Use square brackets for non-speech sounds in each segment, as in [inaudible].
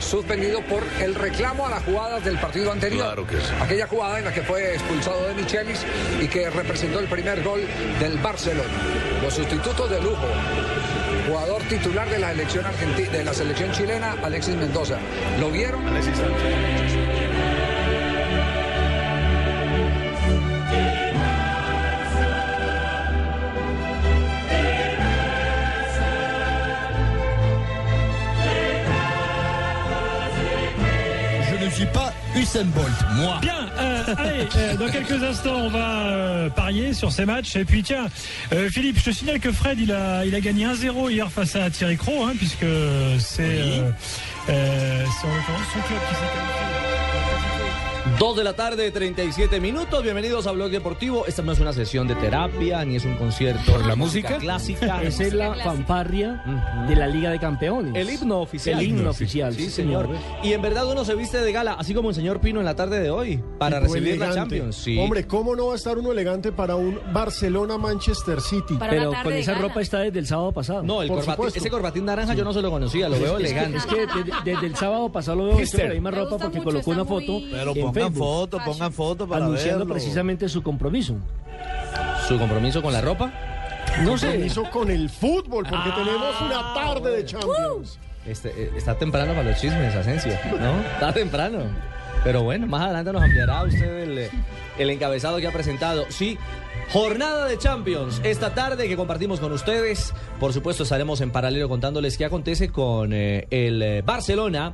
Suspendido. Suspendido por el reclamo a las jugadas del partido anterior. Claro que sí. Aquella jugada en la que fue expulsado de Michelis y que representó el primer gol del Barcelona. Los sustitutos de lujo. Jugador titular de la selección argentina, de la selección chilena, Alexis Mendoza. ¿Lo vieron? Je ne Usain Bolt, moi. Bien, euh, allez, euh, dans quelques instants, on va euh, parier sur ces matchs. Et puis tiens, Philippe, je te signale que Fred, il a, il a gagné 1-0 hier face à Thierry Cros, hein, puisque c'est c'est en l'occurrence son club qui s'est qualifié. 2 de la tarde, 37 minutos. Bienvenidos a Blog Deportivo. Esta no es una sesión de terapia ni es un concierto. ¿Por la música? clásica. Esa es la fanfarria de la Liga de Campeones. El himno oficial. El himno oficial. Sí, señor. Y en verdad uno se viste de gala, así como el señor Pino en la tarde de hoy, para recibir la elegante. Champions. Sí. Hombre, ¿cómo no va a estar uno elegante para un Barcelona-Manchester City? Para Pero con esa gala. ropa está desde el sábado pasado. no, el corbatín- ese corbatín naranja yo no se lo conocía, lo veo elegante. es que desde, desde el sábado pasado lo veo con la misma ropa porque colocó una foto Pero en pongan Facebook foto, pongan foto para anunciando verlo. precisamente su compromiso. Su compromiso con la ropa. No sé. Compromiso con el fútbol, porque Ah, tenemos una tarde de Champions. Este, eh, está temprano para los chismes, Asensio, ¿no? [laughs] Está temprano. Pero bueno, más adelante nos ampliará usted el, eh, el encabezado que ha presentado. Sí, jornada de Champions esta tarde que compartimos con ustedes. Por supuesto, estaremos en paralelo contándoles qué acontece con eh, el eh, Barcelona.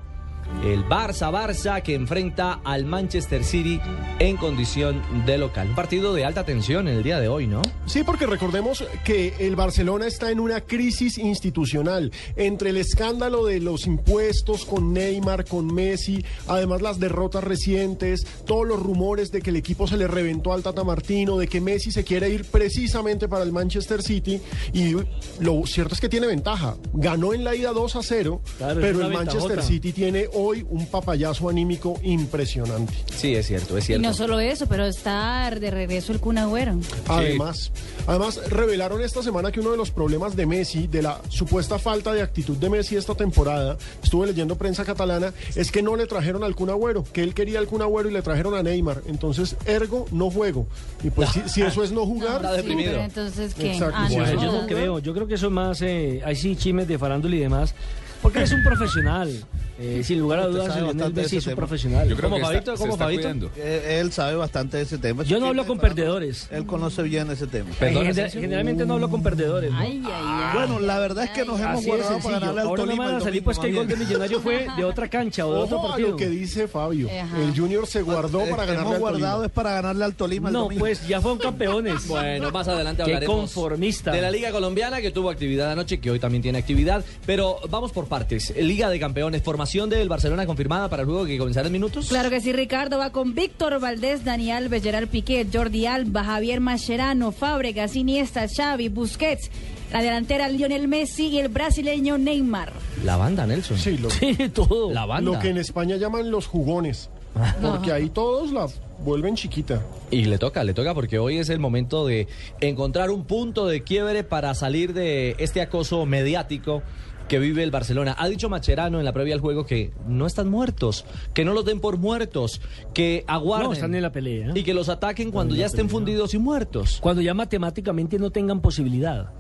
El Barça Barça que enfrenta al Manchester City en condición de local. Un partido de alta tensión en el día de hoy, ¿no? Sí, porque recordemos que el Barcelona está en una crisis institucional entre el escándalo de los impuestos con Neymar, con Messi, además las derrotas recientes, todos los rumores de que el equipo se le reventó al Tata Martino, de que Messi se quiere ir precisamente para el Manchester City y lo cierto es que tiene ventaja. Ganó en la ida 2 a 0, Claro, es pero el Manchester. City tiene hoy un papayazo anímico impresionante. Sí, es cierto, es Y cierto. no solo eso, pero está de regreso el Kun Agüero. Además, además revelaron esta semana que uno de los problemas de Messi, de la supuesta falta de actitud de Messi esta temporada, estuve leyendo prensa catalana, es que no le trajeron al Kun Agüero, que él quería al Kun Agüero y le trajeron a Neymar. Entonces, ergo, no juego. Y pues si, si eso es no jugar, [laughs] Está Sí, deprimido. pero entonces, ¿qué? Exacto. Ah, no. Bueno, Pues yo no creo, yo creo que eso es más, eh, ahí sí, chimes de farándula y demás, porque él es un profesional. Eh, sin lugar a dudas, Lionel Messi es un profesional. Yo creo ¿Cómo, que Fabito? se ¿Cómo, está Fabito? Eh, Él sabe bastante de ese tema. Yo no hablo con perdedores. Él conoce bien ese tema. Perdón, generalmente no hablo con perdedores. ¿no? Ay, ay, ay. Bueno, la verdad es que nos hemos guardado para ganarle al Ahora Tolima. salir pues que el gol de. Millonario fue de otra cancha o de otro ojo a partido. lo que dice Fabio. Ajá. El Junior se guardó para ganarle hemos al guardado Tolima. es para ganarle al Tolima No, pues ya fueron campeones. [laughs] Bueno, más adelante Qué hablaremos conformista. de la Liga Colombiana que tuvo actividad anoche, que hoy también tiene actividad. Pero vamos por partes. Liga de Campeones, formación del Barcelona confirmada para el juego que comenzará en minutos. Claro que sí, Ricardo va con Víctor Valdés, Daniel Belleral Piqué, Jordi Alba, Javier Mascherano, Fábregas, Iniesta, Xavi, Busquets, la delantera Lionel Messi y el brasileño Neymar. La banda, Nelson. Sí, lo, [laughs] Sí, todo. La banda. lo que en España llaman los jugones. [laughs] Porque ahí todos la vuelven chiquita. Y le toca, le toca porque hoy es el momento de encontrar un punto de quiebre para salir de este acoso mediático que vive el Barcelona. Ha dicho Macherano en la previa del juego que no están muertos, que no los den por muertos, que aguarden. No, están en la pelea. Y que los ataquen cuando ya estén fundidos y muertos. Cuando ya matemáticamente no tengan posibilidad.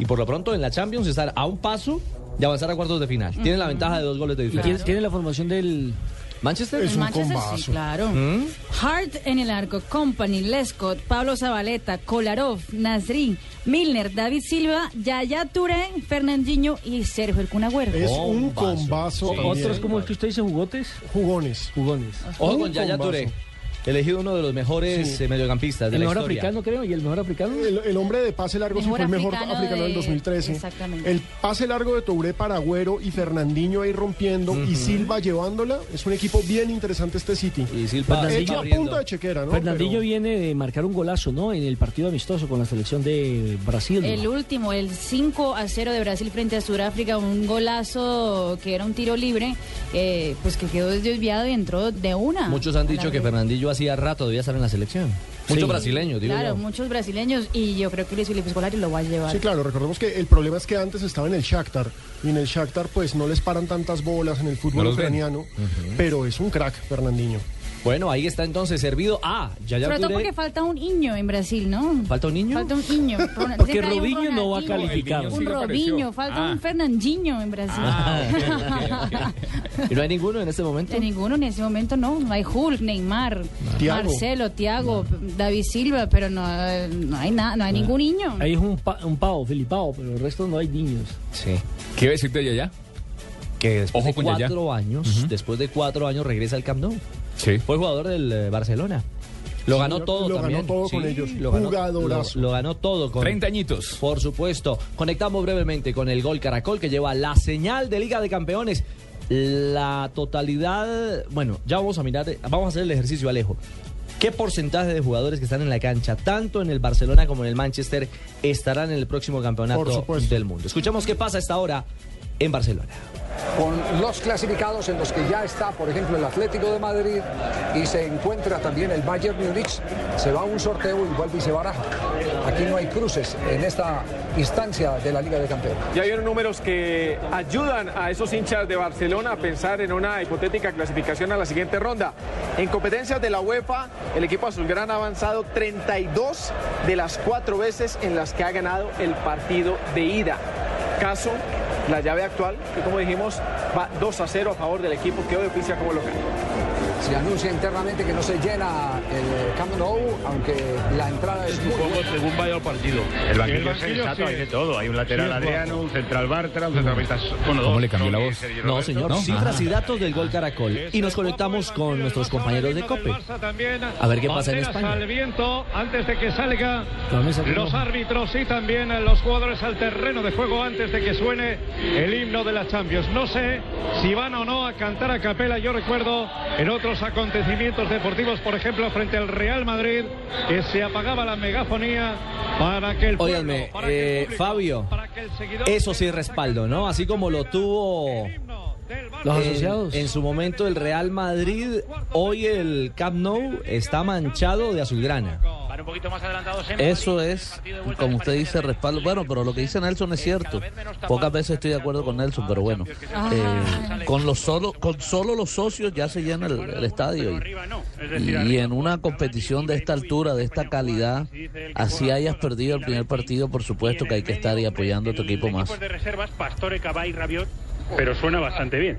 Y por lo pronto en la Champions estar a un paso de avanzar a cuartos de final. Tienen la ventaja de dos goles de Y diferencia. tiene, tiene la formación del Manchester Es un Manchester combazo. sí, claro. ¿Mm? Hart en el arco, Company, Lescott, Pablo Zabaleta, Kolarov, Nasri, Milner, David Silva, Yaya Touré, Fernandinho y Sergio El Kun Agüero. Es un combazo. otros como el que usted dice jugotes, Jugones. jugones. Ojo con Yaya. Touré, elegido uno de los mejores Sí. eh, mediocampistas de El la mejor historia. africano creo y el mejor africano. El, el hombre de pase largo sí Mejor fue el mejor africano africano del de- 2013. exactamente. El pase largo de Touré para Agüero y Fernandinho ahí rompiendo y Silva llevándola. Es un equipo bien interesante este City. Y Silva Fernandinho Hecho a punta de chequera, ¿no? Fernandinho Pero- viene de marcar un golazo, ¿no? En el partido amistoso con la selección de Brasil. El último, el 5 a 0 de Brasil frente a Sudáfrica, un golazo que era un tiro libre, eh, pues que quedó desviado y entró de una. Muchos han dicho que red. Fernandillo hacía rato debía estar en la selección. Muchos Sí. brasileños, digo Claro, yo. muchos brasileños y yo creo que Luis Felipe Scolari lo va a llevar. Sí, claro, recordemos que el problema es que antes estaba en el Shakhtar y en el Shakhtar pues no les paran tantas bolas en el fútbol No ucraniano, pero es un crack Fernandinho. Bueno, ahí está entonces servido a Yaya Sobre todo porque falta un niño en Brasil, ¿no? ¿Falta un niño? Falta un niño. [laughs] Porque Robinho no va a calificar. Niño Un Robinho, falta Ah. un Fernandinho en Brasil. [laughs] ¿Y no hay ninguno en este momento? De ninguno en ese momento no. No hay Hulk, Neymar, Thiago. Marcelo, Thiago, David Silva, pero no, no hay nada, no hay ningún niño. Ahí es un, pa- un pavo, Filipao, pero el resto no hay niños. Sí. ¿Qué iba a decirte allá? Que después Ojo de Yaya. cuatro años, después de cuatro años regresa al Camp Nou. Sí. Fue jugador del eh, Barcelona. Lo ganó todo lo ganó también. todo con ellos. Lo ganó, Jugadorazo. lo- lo ganó todo con 30 añitos. Por supuesto. Conectamos brevemente con el gol Caracol que lleva la señal de Liga de Campeones. La totalidad, bueno, ya vamos a mirar, vamos a hacer el ejercicio Alejo. ¿Qué porcentaje de jugadores que están en la cancha, tanto en el Barcelona como en el Manchester, estarán en el próximo campeonato del mundo? Escuchamos qué pasa a esta hora en Barcelona. Con los clasificados en los que ya está, por ejemplo, el Atlético de Madrid y se encuentra también el Bayern Múnich, se va a un sorteo y vuelve y se baraja. Aquí no hay cruces en esta instancia de la Liga de Campeones. Ya vieron números que ayudan a esos hinchas de Barcelona a pensar en una hipotética clasificación a la siguiente ronda. En competencias de la UEFA, el equipo azulgrana ha avanzado 32 de las cuatro veces en las que ha ganado el partido de ida. Caso, la llave actual, que como dijimos, va 2 a 0 a favor del equipo que hoy oficia como local. Se anuncia internamente que no se llena el Camp Nou, aunque la entrada es muy buena. según vaya el partido. El banquillo es sensato, hay de todo. Hay un lateral Adriano, un central Bartra, un centrocampista. Bueno, ¿Cómo dos, le cambió la voz? No, señor, ¿No? cifras Ah. y datos del gol Caracol. Y nos conectamos con nuestros compañeros de COPE. A ver qué pasa en España. al viento antes de que salga los árbitros y también los jugadores al terreno de juego antes de que suene el himno de la Champions. No sé si van o no a cantar a capela. Yo recuerdo en otros acontecimientos deportivos, por ejemplo, frente al Real Madrid, que se apagaba la megafonía para que el pueblo, Óiganme, para que el eh, público, Fabio, para que el seguidor- Eso sí, respaldo, ¿no? Así como lo tuvo Los en, asociados. en su momento el Real Madrid, hoy el Camp Nou está manchado de azulgrana. Un poquito más adelantados en Eso es, como usted dice, respaldo. Bueno, pero lo que dice Nelson es cierto. Pocas veces estoy de acuerdo con Nelson, pero bueno. Eh, con los solo, con solo los socios ya se llena el, el estadio. Y, y en una competición de esta altura, de esta calidad, así hayas perdido el primer partido, por supuesto que hay que estar ahí apoyando a tu equipo más. Pero suena bastante bien.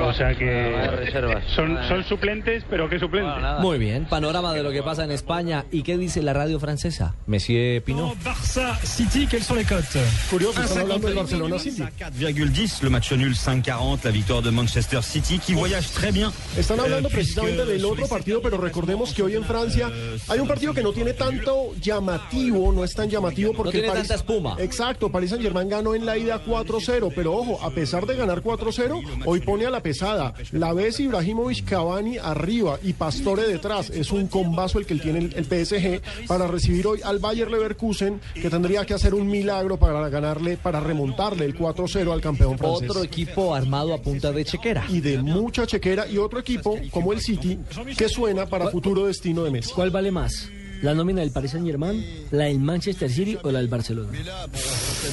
O sea que son, son suplentes, pero ¿qué suplentes? Muy bien, panorama de lo que pasa en España. ¿Y qué dice la radio francesa? Monsieur Pinot. Barça City, quelles sont les cotes Curioso, están hablando del Barcelona City. 4,10, le match nul 5,40, la victoire de Manchester City qui voyage très bien. Están hablando Euh, precisamente puisque del otro partido, pero recordemos que hoy en Francia hay un partido que no tiene tanto llamativo, no es tan llamativo porque tiene el París- tanta espuma. Exacto, Paris Saint Germain ganó en la ida 4-0, pero ojo, a pesar de ganar 4-0, hoy pone a la pesada. La vez Ibrahimovic Cavani arriba y Pastore detrás. Es un combazo el que tiene el, el PSG para recibir hoy al Bayer Leverkusen, que tendría que hacer un milagro para ganarle, para remontarle el 4-0 al campeón francés. Otro equipo armado a punta de chequera. y de mucha chequera y otro equipo como el City que suena para futuro destino de Messi. ¿Cuál vale más? ¿La nómina del Paris Saint Germain, la del Manchester City o la del Barcelona?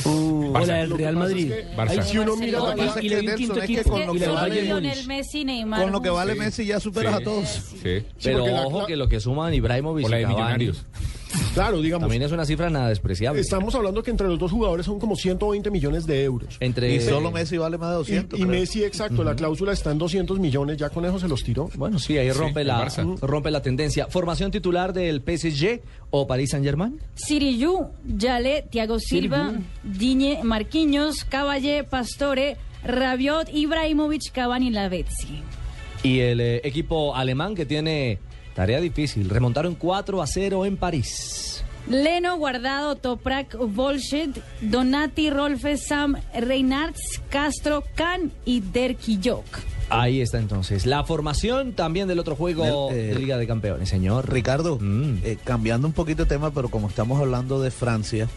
Uh, o la del Real Madrid. Ahí si uno mira Lo la que pasa y que Nelson es que equipo, con lo que le va vale, Messi, Neymar. con lo que vale sí. Messi ya superas a todos. Pero ojo que lo que suman Ibrahimovic O la y de Cavani Millonarios. Claro, digamos. también es una cifra nada despreciable. Estamos hablando que entre los dos jugadores son como 120 millones de euros. Entre Y solo Messi vale más de Y, 200. y. Messi, exacto, la cláusula está en 200 millones, ya con eso se los tiró. Bueno, sí, ahí rompe, la, rompe la tendencia. ¿Formación titular del PSG o Paris Saint-Germain? Siriyu, Yale, Thiago Silva, Diñe, Marquinhos, Caballé, Pastore, Rabiot, Ibrahimovic, Cavani, Lavezzi. Y el eh, equipo alemán que tiene tarea difícil. Remontaron 4 a 0 en París. Leno, Guardado, Toprak, Bolshed, Donati, Rolfe, Sam, Reinards, Castro, Can y Derkijok. Ahí está entonces. La formación también del otro juego Nel- eh, de Liga de Campeones, señor. Ricardo, Mm. eh, cambiando un poquito de tema, pero como estamos hablando de Francia,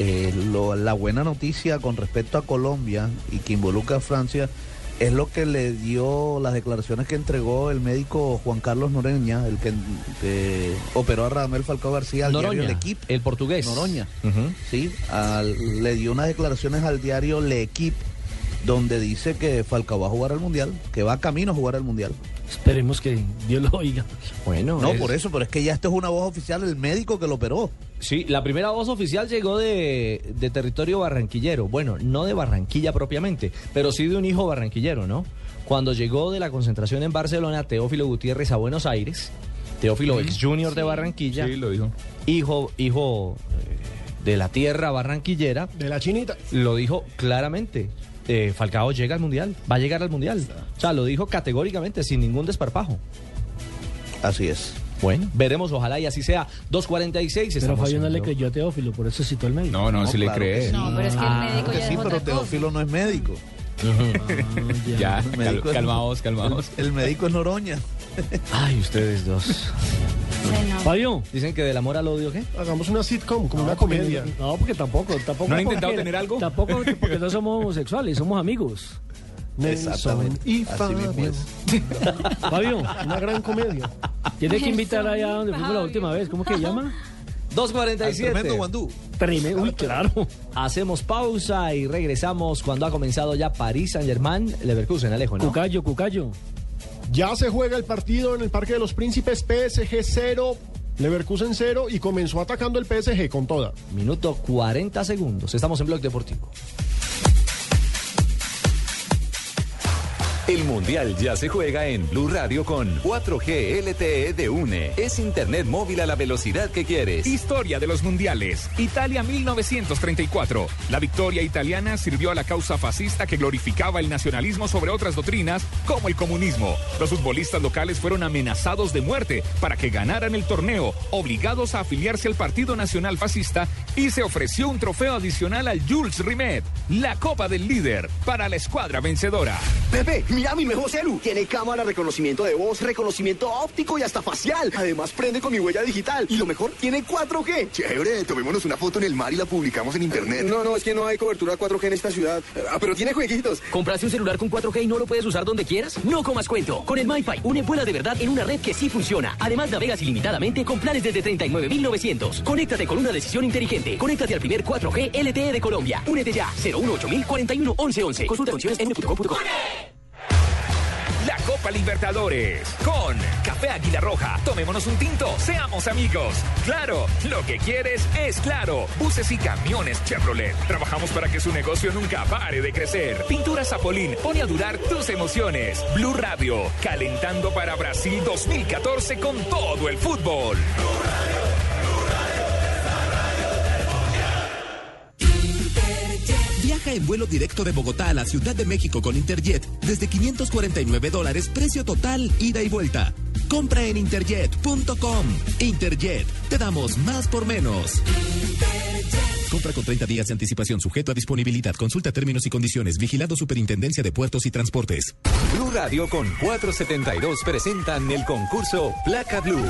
eh, lo- la buena noticia con respecto a Colombia y que involucra a Francia es lo que le dio las declaraciones que entregó el médico Juan Carlos Noreña, el que, que operó a Radamel Falcao García al diario L'Equipe. el portugués. Noroña. Sí, al- le dio unas declaraciones al diario L'Equipe donde dice que Falcao va a jugar al Mundial, que va camino a jugar al Mundial. Esperemos que Dios lo oiga. Bueno, No, es- por eso, pero es que ya esto es una voz oficial del médico que lo operó. Sí, la primera voz oficial llegó de, de territorio barranquillero. Bueno, no de Barranquilla propiamente, pero sí de un hijo barranquillero, ¿no? Cuando llegó de la concentración en Barcelona, Teófilo Gutiérrez a Buenos Aires, Teófilo ex junior de Barranquilla, Sí, lo dijo. hijo, hijo eh, de la tierra barranquillera, De la chinita. lo dijo claramente. Eh, Falcao llega al Mundial, va a llegar al Mundial. O sea, lo dijo categóricamente, sin ningún desparpajo. Así es. Bueno, veremos, ojalá y así sea. 2.46. Pero Fabio no le creyó a Teófilo, por eso citó al médico. No, no, No, si le cree. No, pero es que el Ah, médico Claro que ya sí, pero. Teófilo no es médico. Ah, Ya, El cal- es- calmaos, calmaos. El médico es Noroña. Ay, ustedes dos. Bueno. Fabio. Dicen que del amor al odio, ¿qué? Hagamos una sitcom, como No, una porque- comedia. No, porque tampoco, tampoco. ¿No han porque- intentado tener algo? Tampoco porque [laughs] no somos homosexuales, somos amigos. Exactamente. y Fabio. [laughs] Fabio, Una gran comedia. tiene que invitar allá donde fuimos la última vez. ¿Cómo que se llama? [laughs] 2.47. Tremendo guandú. Tremendo. Uy, claro. Hacemos pausa y regresamos cuando ha comenzado ya París Saint Germain, Leverkusen, Alejo, ¿no? Cucayo, Cucayo. Ya se juega el partido en el Parque de los Príncipes, PSG 0, Leverkusen 0 y comenzó atacando el PSG con toda. Minuto 40 segundos. Estamos en Blog Deportivo. El Mundial ya se juega en Blue Radio con 4G LTE de UNE. Es Internet móvil a la velocidad que quieres. Historia de los mundiales. Italia 1934. La victoria italiana sirvió a la causa fascista que glorificaba el nacionalismo sobre otras doctrinas como el comunismo. Los futbolistas locales fueron amenazados de muerte para que ganaran el torneo, obligados a afiliarse al Partido Nacional Fascista y se ofreció un trofeo adicional al Jules Rimet, la Copa del Líder, para la escuadra vencedora. Pepe, mira mi nuevo celu. Tiene cámara, reconocimiento de voz, reconocimiento óptico y hasta facial. Además, prende con mi huella digital. Y lo mejor, tiene 4G. Chévere, tomémonos una foto en el mar y la publicamos en internet. No, no, es que no hay cobertura 4G en esta ciudad. Ah, pero tiene jueguitos. ¿Compraste un celular con 4G y no lo puedes usar donde quieras? No comas cuento. Con el MyFi, une vuela de verdad en una red que sí funciona. Además, navegas ilimitadamente con planes desde 39.900. Conéctate con una decisión inteligente. Conéctate al primer 4G LTE de Colombia. Únete ya. 018 41 1111. Consulta condiciones en Libertadores con Café Águila Roja. Tomémonos un tinto, seamos amigos. Claro, lo que quieres es claro. Buses y camiones Chevrolet. Trabajamos para que su negocio nunca pare de crecer. Pintura Zapolín pone a durar tus emociones. Blue Radio, calentando para Brasil 2014 con todo el fútbol. En vuelo directo de Bogotá a la Ciudad de México con Interjet desde 549 dólares, precio total, ida y vuelta. Compra en interjet.com. Interjet, te damos más por menos. Compra con 30 días de anticipación sujeto a disponibilidad. Consulta términos y condiciones. Vigilado Superintendencia de Puertos y Transportes. Blue Radio con 472 presentan el concurso Placa Blue.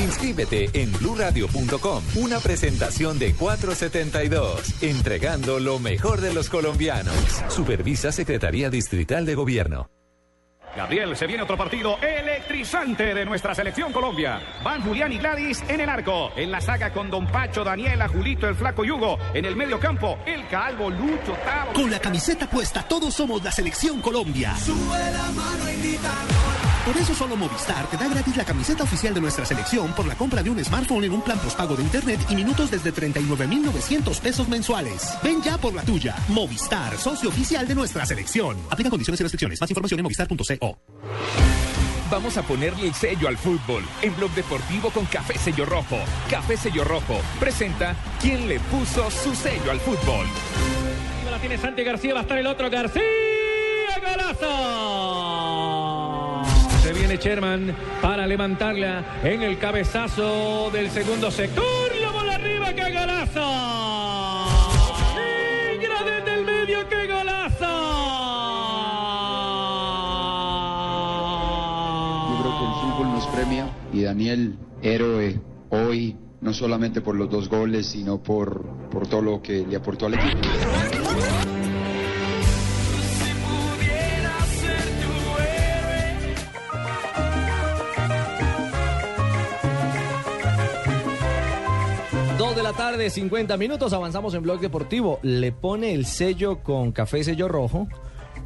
Inscríbete en bluradio.com. Una presentación de 472, entregando lo mejor de los colombianos. Supervisa Secretaría Distrital de Gobierno. Gabriel, se viene otro partido electrizante de nuestra selección Colombia. Van Julián y Gladys en el arco. En la saga con Don Pacho, Daniela, Julito, el Flaco Yugo. En el medio campo, el Calvo, Lucho, Tavo. Con la camiseta puesta, todos somos la selección Colombia. Por eso solo Movistar te da gratis la camiseta oficial de nuestra selección por la compra de un smartphone en un plan postpago de internet y minutos desde 39.900 pesos mensuales. Ven ya por la tuya. Movistar, socio oficial de nuestra selección. Aplica condiciones y restricciones. Más información en movistar.co. Vamos a ponerle el sello al fútbol en Blog Deportivo con Café Sello Rojo. Café Sello Rojo presenta quién le puso su sello al fútbol. La tiene Santi García, va a estar el otro García. ¡Golazo! Viene Sherman para levantarla en el cabezazo del segundo sector. La bola arriba, ¡qué golazo! Negra desde el medio, ¡qué golazo! Yo creo que el fútbol nos premia y Daniel, héroe hoy, no solamente por los dos goles, sino por, por todo lo que le aportó al equipo. La tarde, 50 minutos, avanzamos en Blog Deportivo. Le pone el sello con café sello rojo,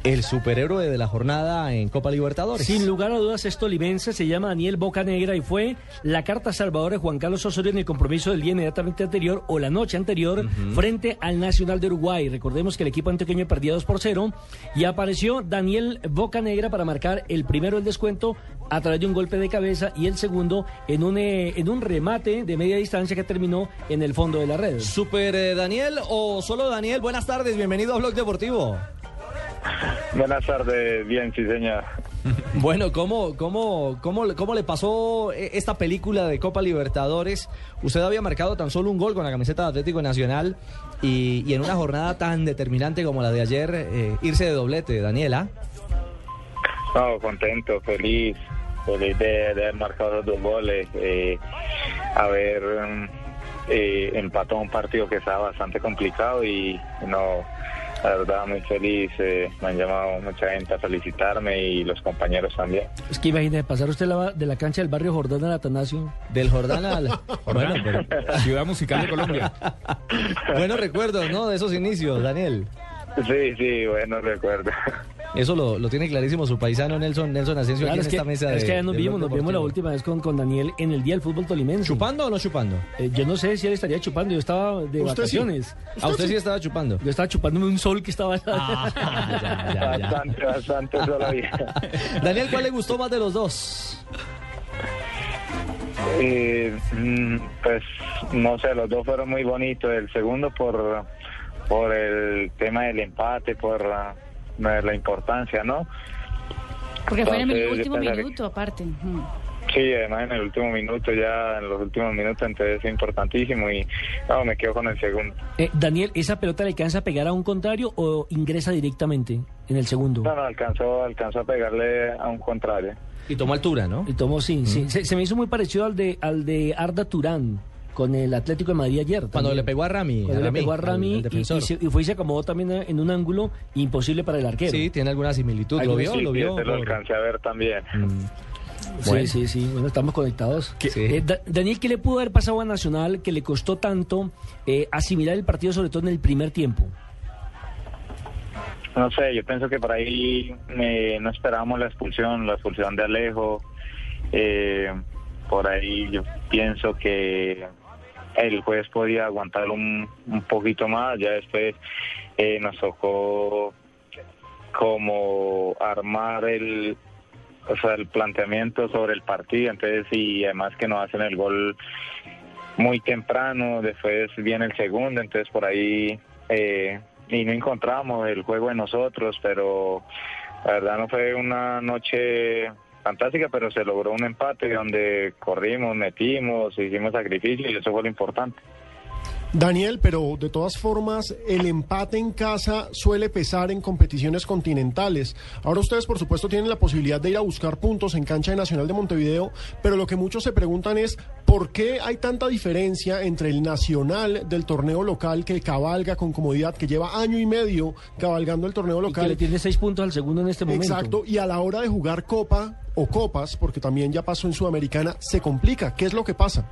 el superhéroe de la jornada en Copa Libertadores. Sin lugar a dudas, es tolimense, se llama Daniel Bocanegra y fue la carta salvadora de Juan Carlos Osorio en el compromiso del día inmediatamente anterior o la noche anterior frente al Nacional de Uruguay. Recordemos que el equipo antioqueño perdía 2 por 0 y apareció Daniel Bocanegra para marcar el primero el descuento a través de un golpe de cabeza y el segundo en un, eh, en un remate de media distancia que terminó en el fondo de la red. Super eh, Daniel o solo Daniel, buenas tardes, bienvenido a Blog Deportivo. [laughs] Buenas tardes, bien, sí, señor. [laughs] Bueno, ¿cómo, cómo, cómo, ¿cómo le pasó eh, esta película de Copa Libertadores? Usted había marcado tan solo un gol con la camiseta de Atlético Nacional y, y en una jornada tan determinante como la de ayer, eh, irse de doblete, Daniela. No, contento, feliz, feliz de, de haber marcado los dos goles, eh, haber mm, eh, empatado un partido que estaba bastante complicado y no, la verdad muy feliz, eh, me han llamado mucha gente a felicitarme y los compañeros también. Es que imagínese, pasar usted la- de la cancha del barrio Jordán al Atanasio. Del Jordán al... [laughs] Bueno, pero- Ciudad Musical de Colombia. [laughs] Buenos recuerdos, ¿no? De esos inicios, Daniel. Sí, sí, bueno, recuerdo. Eso lo, lo tiene clarísimo su paisano Nelson, Nelson Asensio Claro, aquí es en que, esta mesa de es que ya nos vimos, nos vimos la última vez con, con Daniel en el día del fútbol tolimense. ¿Chupando o no chupando? Eh, yo no sé si él estaría chupando, yo estaba de ¿Usted sí? vacaciones. ¿A usted sí estaba chupando? Yo estaba chupándome un sol que estaba... Bastante, bastante todavía. Daniel, ¿cuál le gustó más de los dos? Eh, mm, pues no sé, los dos fueron muy bonitos. El segundo por, por el tema del empate, por la, la importancia, ¿no? Porque fue en el último pensaría- minuto, aparte. Mm. Sí, además en el último minuto, ya en los últimos minutos, entonces es importantísimo y no, me quedo con el segundo. Eh, Daniel, ¿esa pelota le alcanza a pegar a un contrario o ingresa directamente en el segundo? No, no, alcanzó, alcanzó a pegarle a un contrario. Y tomó altura, ¿no? Y tomó, sí, sí. Se, se me hizo muy parecido al de, al de Arda Turán con el Atlético de Madrid ayer. Cuando también. le pegó a Rami, Cuando a le Rami, pegó a Rami al y- se- y fue y se acomodó también en un ángulo imposible para el arquero. Sí, tiene alguna similitud. ¿Lo vio? Sí, ¿Lo sí, vio? ese lo alcancé a ver también. Sí, Bueno. sí, sí. Bueno, estamos conectados. Eh, Da- Daniel, ¿qué le pudo haber pasado a Nacional que le costó tanto eh, asimilar el partido, sobre todo en el primer tiempo? No sé, yo pienso que por ahí eh, no esperábamos la expulsión, la expulsión de Alejo. Eh, por ahí yo pienso que el juez podía aguantar un, un poquito más. Ya después eh, nos tocó como armar el, o sea, el planteamiento sobre el partido. Entonces, y además que nos hacen el gol muy temprano, después viene el segundo, entonces por ahí eh, y no encontramos el juego de nosotros, pero la verdad no fue una noche fantástica, pero se logró un empate donde corrimos, metimos, hicimos sacrificio y eso fue lo importante. Daniel, pero de todas formas, el empate en casa suele pesar en competiciones continentales. Ahora ustedes, por supuesto, tienen la posibilidad de ir a buscar puntos en cancha de Nacional de Montevideo, pero lo que muchos se preguntan es ¿Por qué hay tanta diferencia entre el nacional del torneo local que cabalga con comodidad, que lleva año y medio cabalgando el torneo Y que local? le tiene seis puntos al segundo en este momento. Exacto, y a la hora de jugar copa o copas, porque también ya pasó en Sudamericana, se complica. ¿Qué es lo que pasa?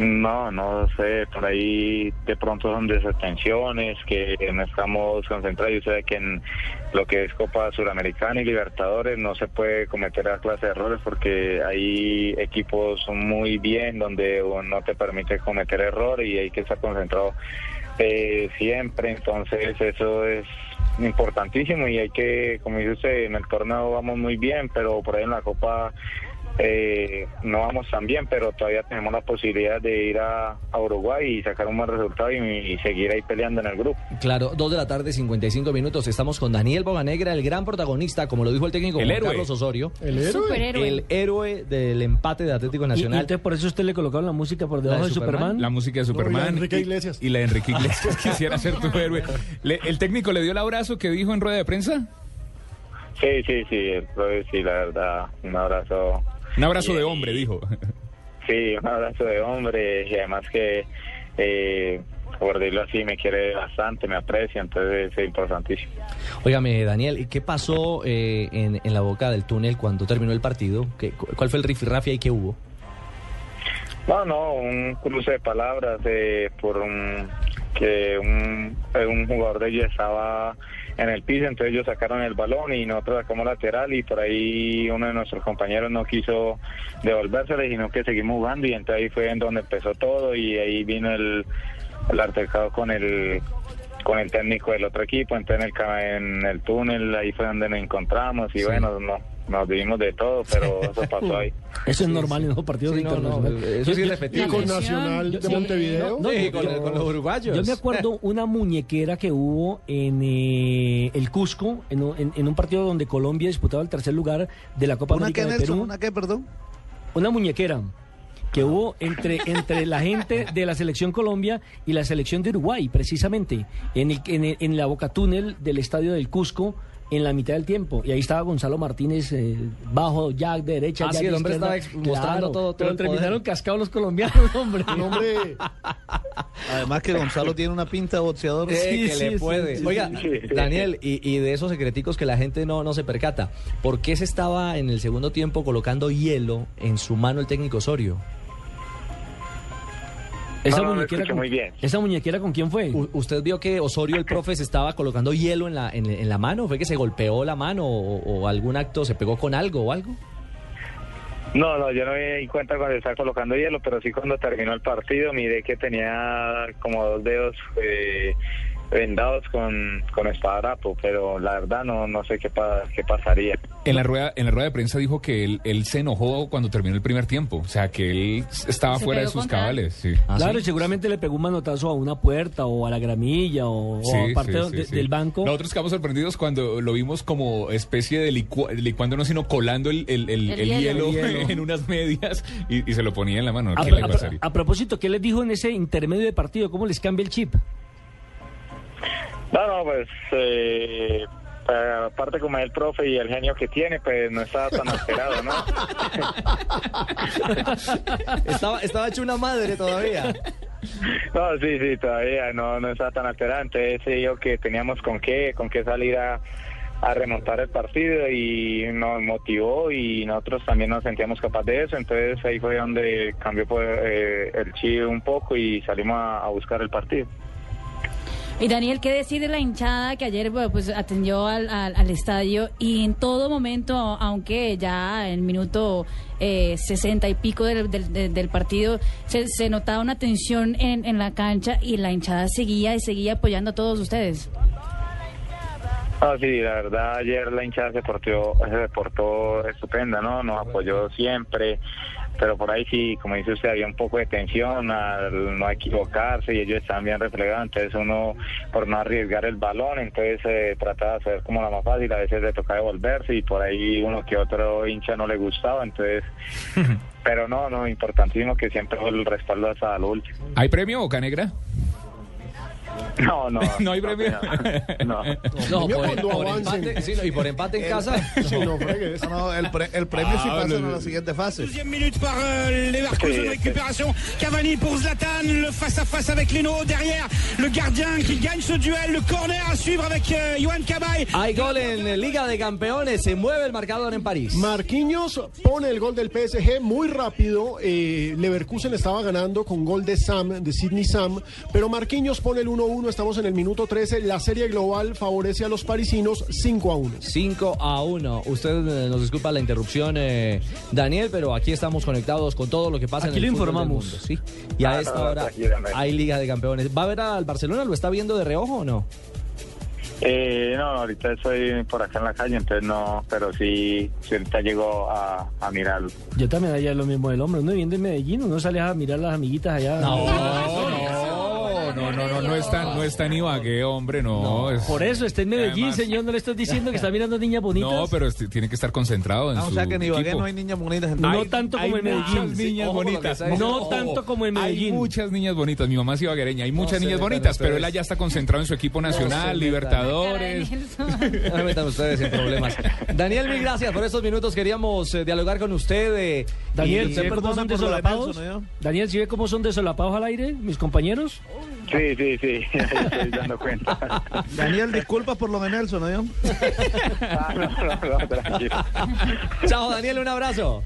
No, no sé, por ahí de pronto son desatenciones, que no estamos concentrados. Yo sé que en lo que es Copa Suramericana y Libertadores no se puede cometer la clase de errores porque hay equipos muy bien donde no te permite cometer errores y hay que estar concentrado eh, siempre. Entonces eso es importantísimo y hay que, como dice usted, en el torneo vamos muy bien, pero por ahí en la Copa eh, no vamos tan bien, pero todavía tenemos la posibilidad de ir a, a Uruguay y sacar un buen resultado y, y seguir ahí peleando en el grupo. Claro, dos de la tarde, 55 minutos. Estamos con Daniel Boganegra, el gran protagonista, como lo dijo el técnico El Juan héroe. Carlos Osorio. El héroe. Superhéroe. El héroe del empate de Atlético Y, y Nacional. entonces por eso usted le colocaron la música por debajo ¿La de de Superman. Superman? La música de No, y la Superman. de Enrique Iglesias. Y la de Enrique Iglesias. [laughs] Quisiera ser tu héroe. Le- ¿El técnico le dio el abrazo que dijo en rueda de prensa? Sí, sí, sí, el profe, sí, la verdad, un abrazo. Un abrazo Y- de hombre, dijo. Sí, un abrazo de hombre y además que, eh, por decirlo así, me quiere bastante, me aprecia, entonces es importantísimo. Óigame, Daniel, ¿y ¿qué pasó eh, en, en la boca del túnel cuando terminó el partido? ¿Qué, cu- ¿Cuál fue el rifirrafe y qué hubo? No, no, un cruce de palabras eh, por un, que un, eh, un jugador de ellos estaba en el piso, entonces ellos sacaron el balón y nosotros sacamos lateral y por ahí uno de nuestros compañeros no quiso devolvérselo, sino que seguimos jugando y entonces ahí fue en donde empezó todo y ahí vino el, el altercado con el con el técnico del otro equipo, entonces en el, en el túnel ahí fue donde nos encontramos y Sí. bueno, no, nos vivimos de todo, pero eso pasó ahí. [laughs] Eso es normal en los partidos Sí, no, no, internacionales. eso es irrepetible. Y con Nacional de Montevideo. No, Sí, con, yo- con los uruguayos. Yo me acuerdo [laughs] una muñequera que hubo en eh, el Cusco, en, un- en- en un partido donde Colombia disputaba el tercer lugar de la Copa ¿Una América qué, de Nelson? Perú. ¿Una qué, perdón? Una muñequera que hubo entre, entre la gente de la selección Colombia y la selección de Uruguay, precisamente, en, el, en, el- en la boca túnel del estadio del Cusco. En la mitad del tiempo. Y ahí estaba Gonzalo Martínez eh, bajo, Jack de derecha. Ah, Jack sí, el hombre estaba mostrando todo- todo Pero el poder. terminaron cascados los colombianos, [laughs] hombre. Hombre, [laughs] Además que Gonzalo tiene una pinta de boxeador. Eh, Sí, que sí, le puede. sí, Oiga, sí. Daniel, y, y de esos secreticos que la gente no, no se percata, ¿por qué se estaba en el segundo tiempo colocando hielo en su mano el técnico Osorio? Esa No, no, lo muñequera, con, muy bien. ¿Esa muñequera con quién fue? U- ¿Usted vio que Osorio, el profe, se estaba colocando hielo en la, en, en la mano? ¿Fue que se golpeó la mano o, o algún acto, se pegó con algo o algo? No, no, yo no me di cuenta cuando estaba colocando hielo, pero sí cuando terminó el partido miré que tenía como dos dedos eh, vendados con, con pero la verdad no, no sé qué, pa- qué pasaría. En la rueda, en la rueda de prensa dijo que él, él se enojó cuando terminó el primer tiempo. O sea, que él estaba Se fuera de sus cabales. Sí. ¿Ah, claro, sí? y seguramente le pegó un manotazo a una puerta o a la gramilla o, o Sí, aparte sí, sí, de- sí. del banco. Nosotros quedamos sorprendidos cuando lo vimos como especie de licua- licuando, no sino colando el, el- el- El el hielo. hielo, El hielo. [laughs] en unas medias y, y se lo ponía en la mano. A, ¿Qué le a- a propósito, ¿qué les dijo en ese intermedio de partido? ¿Cómo les cambia el chip? No, no, pues eh, aparte como es el profe y el genio que tiene, pues no estaba tan alterado, ¿no? [laughs] Estaba, estaba hecho una madre todavía. No, sí, sí, todavía no, no estaba tan alterado, entonces sí, yo que teníamos con qué, con qué salir a, a remontar el partido y nos motivó y nosotros también nos sentíamos capaces de eso, entonces ahí fue donde cambió pues, eh, el chip un poco y salimos a, a buscar el partido. Y Daniel, ¿qué decir de la hinchada que ayer pues atendió al, al- estadio y en todo momento, aunque ya en minuto eh, sesenta y pico del- del- del partido se, se notaba una tensión en, en la cancha y la hinchada seguía y seguía apoyando a todos ustedes? Ah, sí, la verdad ayer la hinchada se portó, se portó estupenda, ¿no? Nos apoyó siempre, pero por ahí sí, como dice usted, había un poco de tensión al no equivocarse y ellos estaban bien replegados, entonces uno, por no arriesgar el balón, entonces eh, trataba de hacer como la más fácil, a veces le tocaba devolverse y por ahí uno que otro hincha no le gustaba, entonces... [laughs] Pero no, no, importantísimo que siempre el respaldo hasta lo último. ¿Hay premio, Boca Negra? No, no. [laughs] no hay premio. No. No, Premio por, cuando por empate, sí, no, y por empate en casa. [laughs] Sí, no fregues. No, no, el, pre- el premio sí Ah, pasa no, a no. la siguiente fase. Deuxième minute par euh, Leverkusen, Sí, récupération. Cavani pour Zlatan, le face-à-face avec Leno. Derrière, le gardien qui gagne ce duel. Le corner à suivre avec euh, Johan Cabay. Hay gol en Liga de Campeones. Se mueve el marcador en París. Marquinhos pone el gol del PSG muy rápido. eh, Leverkusen estaba ganando con gol de Sam, de Sidney Sam, pero Marquinhos pone el 1-1. Estamos en el minuto 13. La serie global favorece a los parisinos 5 a 1. 5 a 1. Usted eh, nos disculpa la interrupción, eh, Daniel, pero aquí estamos conectados con todo lo que pasa Aquí en el lo informamos. mundo, ¿sí? Y a Ah, esta no, hora hay Liga de Campeones. ¿Va a ver al Barcelona? ¿Lo está viendo de reojo o no? Eh, no, ahorita estoy por acá en la calle, entonces no, pero sí, sí ahorita llego a, a mirarlo. Yo también allá lo mismo del hombre. Uno viene de Medellín, uno sale a mirar las amiguitas allá. No, [laughs] no, no, no, no, no es tan, no es tan Ibagué, hombre, no. es- Por eso está en Medellín, Además- señor. No le estoy diciendo que está [laughs] mirando niñas bonitas. No, pero este, tiene que estar concentrado en Ah, o su sea que en Ibagué equipo. no hay niñas bonitas. No tanto como en Medellín. Muchas niñas Ojo con lo que bonitas. está diciendo. No tanto como en Hay Medellín. muchas niñas bonitas. Mi mamá es ibaguereña. Hay muchas se niñas metan bonitas, pero ustedes. él ya está concentrado en su equipo nacional, Libertadores. [laughs] No me metan ustedes en problemas. Daniel, mil gracias por estos minutos. Queríamos eh, dialogar con usted. eh, Daniel, ¿se ve cómo son desolapados? Daniel, ¿sí ve cómo son desolapados al aire, mis compañeros? Sí, sí, sí, [laughs] estoy dando cuenta. [laughs] Daniel, disculpas por lo de Nelson, ¿no? [laughs] Ah, no, no, no, tranquilo. Chao, Daniel, un abrazo.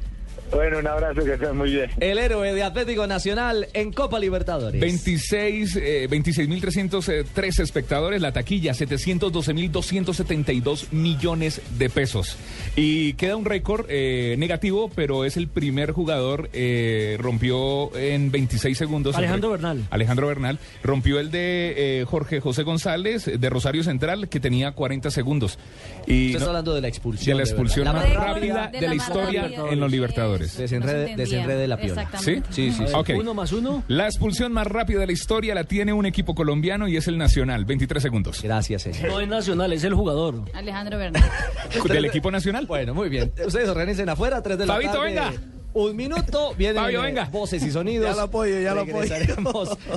Bueno, un abrazo, que estén muy bien. El héroe de Atlético Nacional en Copa Libertadores. 26, eh, 26.303 espectadores, la taquilla 712.272 millones de pesos. Y queda un récord eh, negativo, pero es el primer jugador, eh, rompió en 26 segundos. Alejandro Bernal. Alejandro Bernal rompió el de eh, Jorge José González de Rosario Central, que tenía 40 segundos. Y Usted está no- hablando de la expulsión. de la expulsión más rápida de, de la, historia rápida. en los Libertadores. Desenrede, desenrede la piola. ¿Sí? Sí, sí. A ver, Uno más uno. La expulsión más rápida de la historia la tiene un equipo colombiano y es el Nacional, 23 segundos. Gracias, señor. No es nacional, es el jugador. Alejandro Bernal. [laughs] ¿Del equipo nacional? Bueno, muy bien. Ustedes organicen afuera, tres de la Fabito, tarde. venga. Un minuto, vienen Fabio, venga. voces y sonidos. Ya lo apoyo, ya lo apoyo.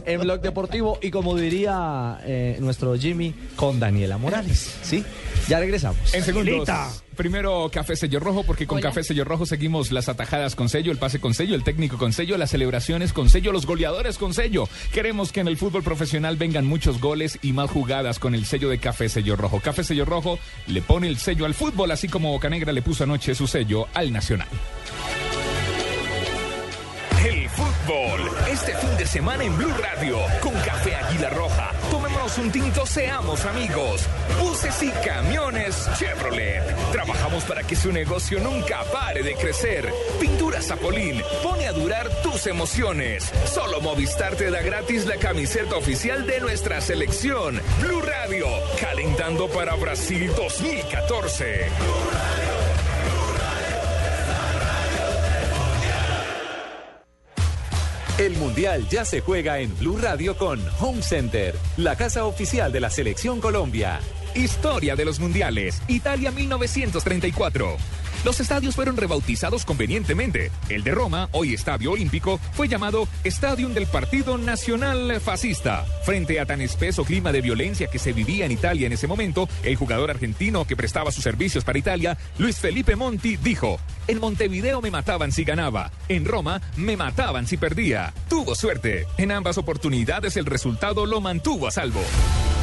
En Blog Deportivo y como diría eh, nuestro Jimmy, con Daniela Morales. ¿Sí? Ya regresamos. En segundos. Primero Café Sello Rojo, porque con Hola. Café Sello Rojo seguimos las atajadas con sello, el pase con sello, el técnico con sello, las celebraciones con sello, los goleadores con sello. Queremos que en el fútbol profesional vengan muchos goles y más jugadas con el sello de Café Sello Rojo. Café Sello Rojo le pone el sello al fútbol, así como Bocanegra le puso anoche su sello al Nacional. El fútbol. Este fin de semana en Blue Radio. Con Café Águila Roja. Un tinto, seamos amigos. Buses y camiones Chevrolet. Trabajamos para que su negocio nunca pare de crecer. Pintura Zapolín. Pone a durar tus emociones. Solo Movistar te da gratis la camiseta oficial de nuestra selección. Blue Radio. Calentando para Brasil 2014. El Mundial ya se juega en Blue Radio con Home Center, la casa oficial de la Selección Colombia. Historia de los mundiales. Italia 1934. Los estadios fueron rebautizados convenientemente. El de Roma, hoy Estadio Olímpico, fue llamado Stadium del Partido Nacional Fascista. Frente a tan espeso clima de violencia que se vivía en Italia en ese momento, el jugador argentino que prestaba sus servicios para Italia, Luis Felipe Monti, dijo: En Montevideo me mataban si ganaba, en Roma me mataban si perdía. Tuvo suerte. En ambas oportunidades el resultado lo mantuvo a salvo.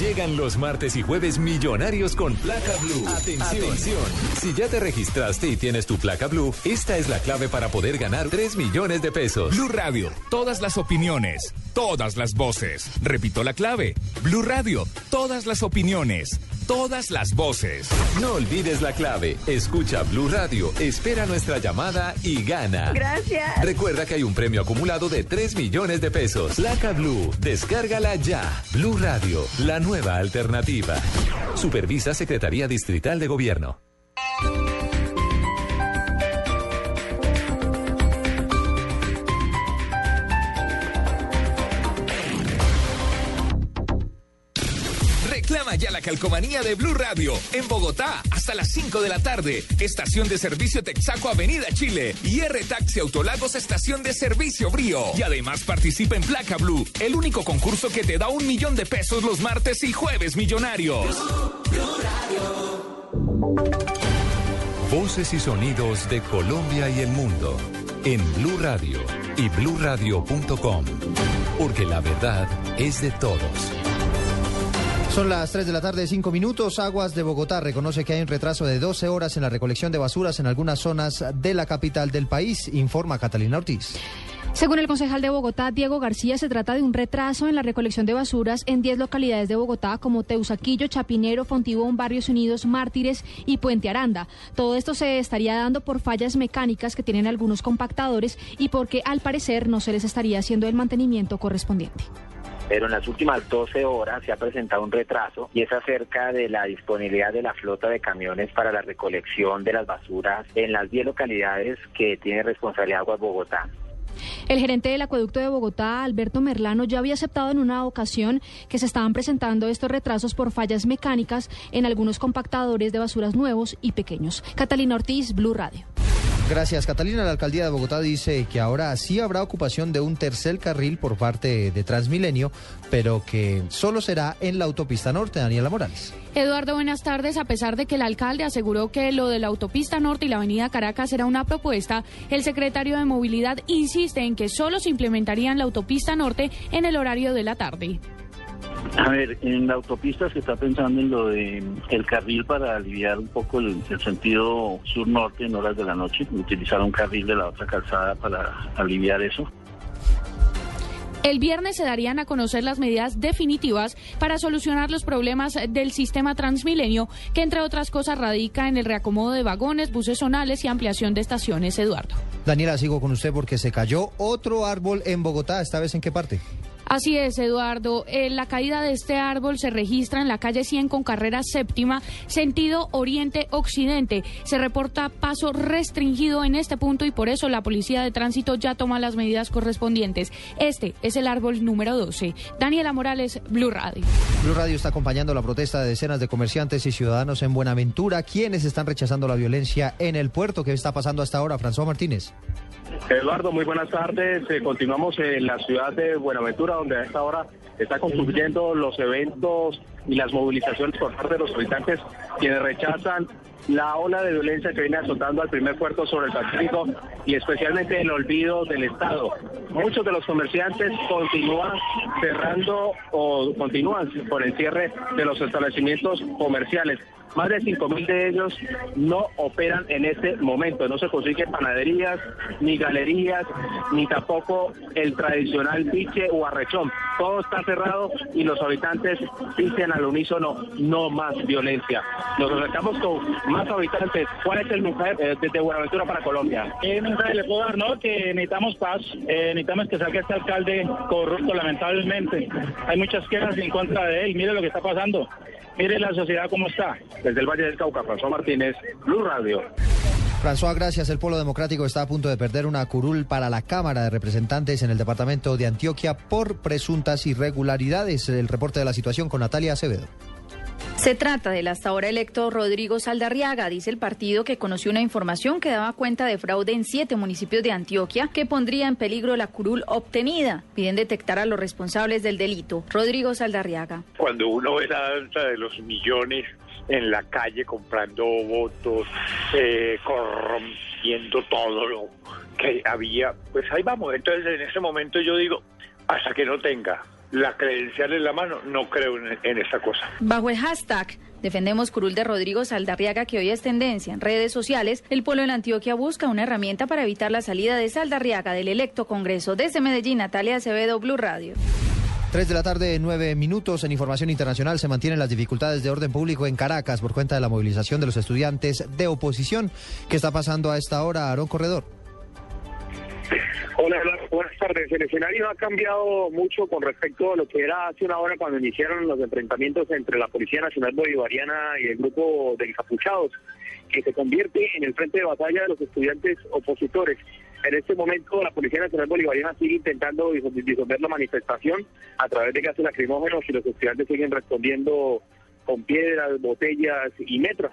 Llegan los martes y jueves millonarios con placa blue. Atención. Si ya te registraste y tienes tu placa blue, esta es la clave para poder ganar 3 millones de pesos. Blue Radio, todas las opiniones, todas las voces. Repito la clave. Blue Radio, todas las opiniones, todas las voces. No olvides la clave. Escucha Blue Radio, espera nuestra llamada y gana. Gracias. Recuerda que hay un premio acumulado de 3 millones de pesos. Placa Blue, descárgala ya. Blue Radio, la nueva alternativa. Supervisa Secretaría Distrital de Gobierno. Reclama ya la calcomanía de Blue Radio en Bogotá hasta las 5 de la tarde. Estación de servicio Texaco Avenida Chile y R Taxi Autolagos Estación de Servicio Brío. Y además participa en Placa Blue, el único concurso que te da un millón de pesos los martes y jueves millonarios. Voces y sonidos de Colombia y el mundo en Blue Radio y bluradio.com. Porque la verdad es de todos. Son las 3 de la tarde, 5 minutos. Aguas de Bogotá reconoce que hay un retraso de 12 horas en la recolección de basuras en algunas zonas de la capital del país, informa Catalina Ortiz. Según el concejal de Bogotá, Diego García, se trata de un retraso en la recolección de basuras en 10 localidades de Bogotá, como Teusaquillo, Chapinero, Fontibón, Barrios Unidos, Mártires y Puente Aranda. Todo esto se estaría dando por fallas mecánicas que tienen algunos compactadores y porque, al parecer, no se les estaría haciendo el mantenimiento correspondiente pero en las últimas 12 horas se ha presentado un retraso y es acerca de la disponibilidad de la flota de camiones para la recolección de las basuras en las 10 localidades que tiene responsabilidad Aguas Bogotá. El gerente del acueducto de Bogotá, Alberto Merlano, ya había aceptado en una ocasión que se estaban presentando estos retrasos por fallas mecánicas en algunos compactadores de basuras nuevos y pequeños. Catalina Ortiz, Blue Radio. Gracias, Catalina. La alcaldía de Bogotá dice que ahora sí habrá ocupación de un tercer carril por parte de Transmilenio, pero que solo será en la autopista norte. Daniela Morales. Eduardo, buenas tardes. A pesar de que el alcalde aseguró que lo de la autopista norte y la avenida Caracas era una propuesta, el secretario de Movilidad insiste en que solo se implementarían la autopista norte en el horario de la tarde. A ver, en la autopista se está pensando en lo de el carril para aliviar un poco el, el sentido sur-norte en horas de la noche, utilizar un carril de la otra calzada para aliviar eso. El viernes se darían a conocer las medidas definitivas para solucionar los problemas del sistema Transmilenio, que entre otras cosas radica en el reacomodo de vagones, buses zonales y ampliación de estaciones. Eduardo. Daniela, sigo con usted porque se cayó otro árbol en Bogotá. ¿Esta vez en qué parte? Así es, Eduardo. Eh, la caída de este árbol se registra en la calle 100 con carrera séptima, sentido oriente-occidente. Se reporta paso restringido en este punto y por eso la Policía de Tránsito ya toma las medidas correspondientes. Este es el árbol número 12. Daniela Morales, Blue Radio. Blue Radio está acompañando la protesta de decenas de comerciantes y ciudadanos en Buenaventura, quienes están rechazando la violencia en el puerto. ¿Qué está pasando hasta ahora, François Martínez? Eduardo, muy buenas tardes. Eh, continuamos en la ciudad de Buenaventura, donde a esta hora está concluyendo los eventos y las movilizaciones por parte de los habitantes quienes rechazan la ola de violencia que viene azotando al primer puerto sobre el Pacífico y especialmente el olvido del Estado. Muchos de los comerciantes continúan cerrando o continúan por el cierre de los establecimientos comerciales. Más de 5.000 de ellos no operan en este momento. No se consiguen panaderías, ni galerías, ni tampoco el tradicional piche o arrechón. Todo está cerrado y los habitantes dicen al unísono no más violencia. Nos acercamos con más habitantes. ¿Cuál es el mensaje eh, desde Buenaventura para Colombia? ¿Qué mensaje le puedo dar? No, que necesitamos paz, eh, necesitamos que salga este alcalde corrupto, lamentablemente. Hay muchas quejas en contra de él. Mire lo que está pasando. Mire la sociedad cómo está. Desde el Valle del Cauca, François Martínez, Blue Radio. François, gracias. El Polo Democrático está a punto de perder una curul para la Cámara de Representantes en el departamento de Antioquia por presuntas irregularidades. El reporte de la situación con Natalia Acevedo. Se trata del hasta ahora electo Rodrigo Saldarriaga, dice el partido que conoció una información que daba cuenta de fraude en siete municipios de Antioquia que pondría en peligro la curul obtenida. Piden detectar a los responsables del delito. Rodrigo Saldarriaga. Cuando uno ve la danza de los millones en la calle comprando votos, eh, corrompiendo todo lo que había. Pues ahí vamos. Entonces en ese momento yo digo, hasta que no tenga la credencial en la mano, no creo en, en esta cosa. Bajo el hashtag Defendemos Curul de Rodrigo Saldarriaga, que hoy es tendencia en redes sociales, el pueblo en Antioquia busca una herramienta para evitar la salida de Saldarriaga del electo Congreso. Desde Medellín, Natalia Acevedo, Blue Radio. 3 de la tarde, 9 minutos. En información internacional se mantienen las dificultades de orden público en Caracas por cuenta de la movilización de los estudiantes de oposición. ¿Qué está pasando a esta hora, Aarón Corredor? Hola, buenas tardes. El escenario ha cambiado mucho con respecto a lo que era hace una hora cuando iniciaron los enfrentamientos entre la Policía Nacional Bolivariana y el grupo de encapuchados, que se convierte en el frente de batalla de los estudiantes opositores. En este momento la Policía Nacional Bolivariana sigue intentando disolver la manifestación a través de gases lacrimógenos y los estudiantes siguen respondiendo con piedras, botellas y metros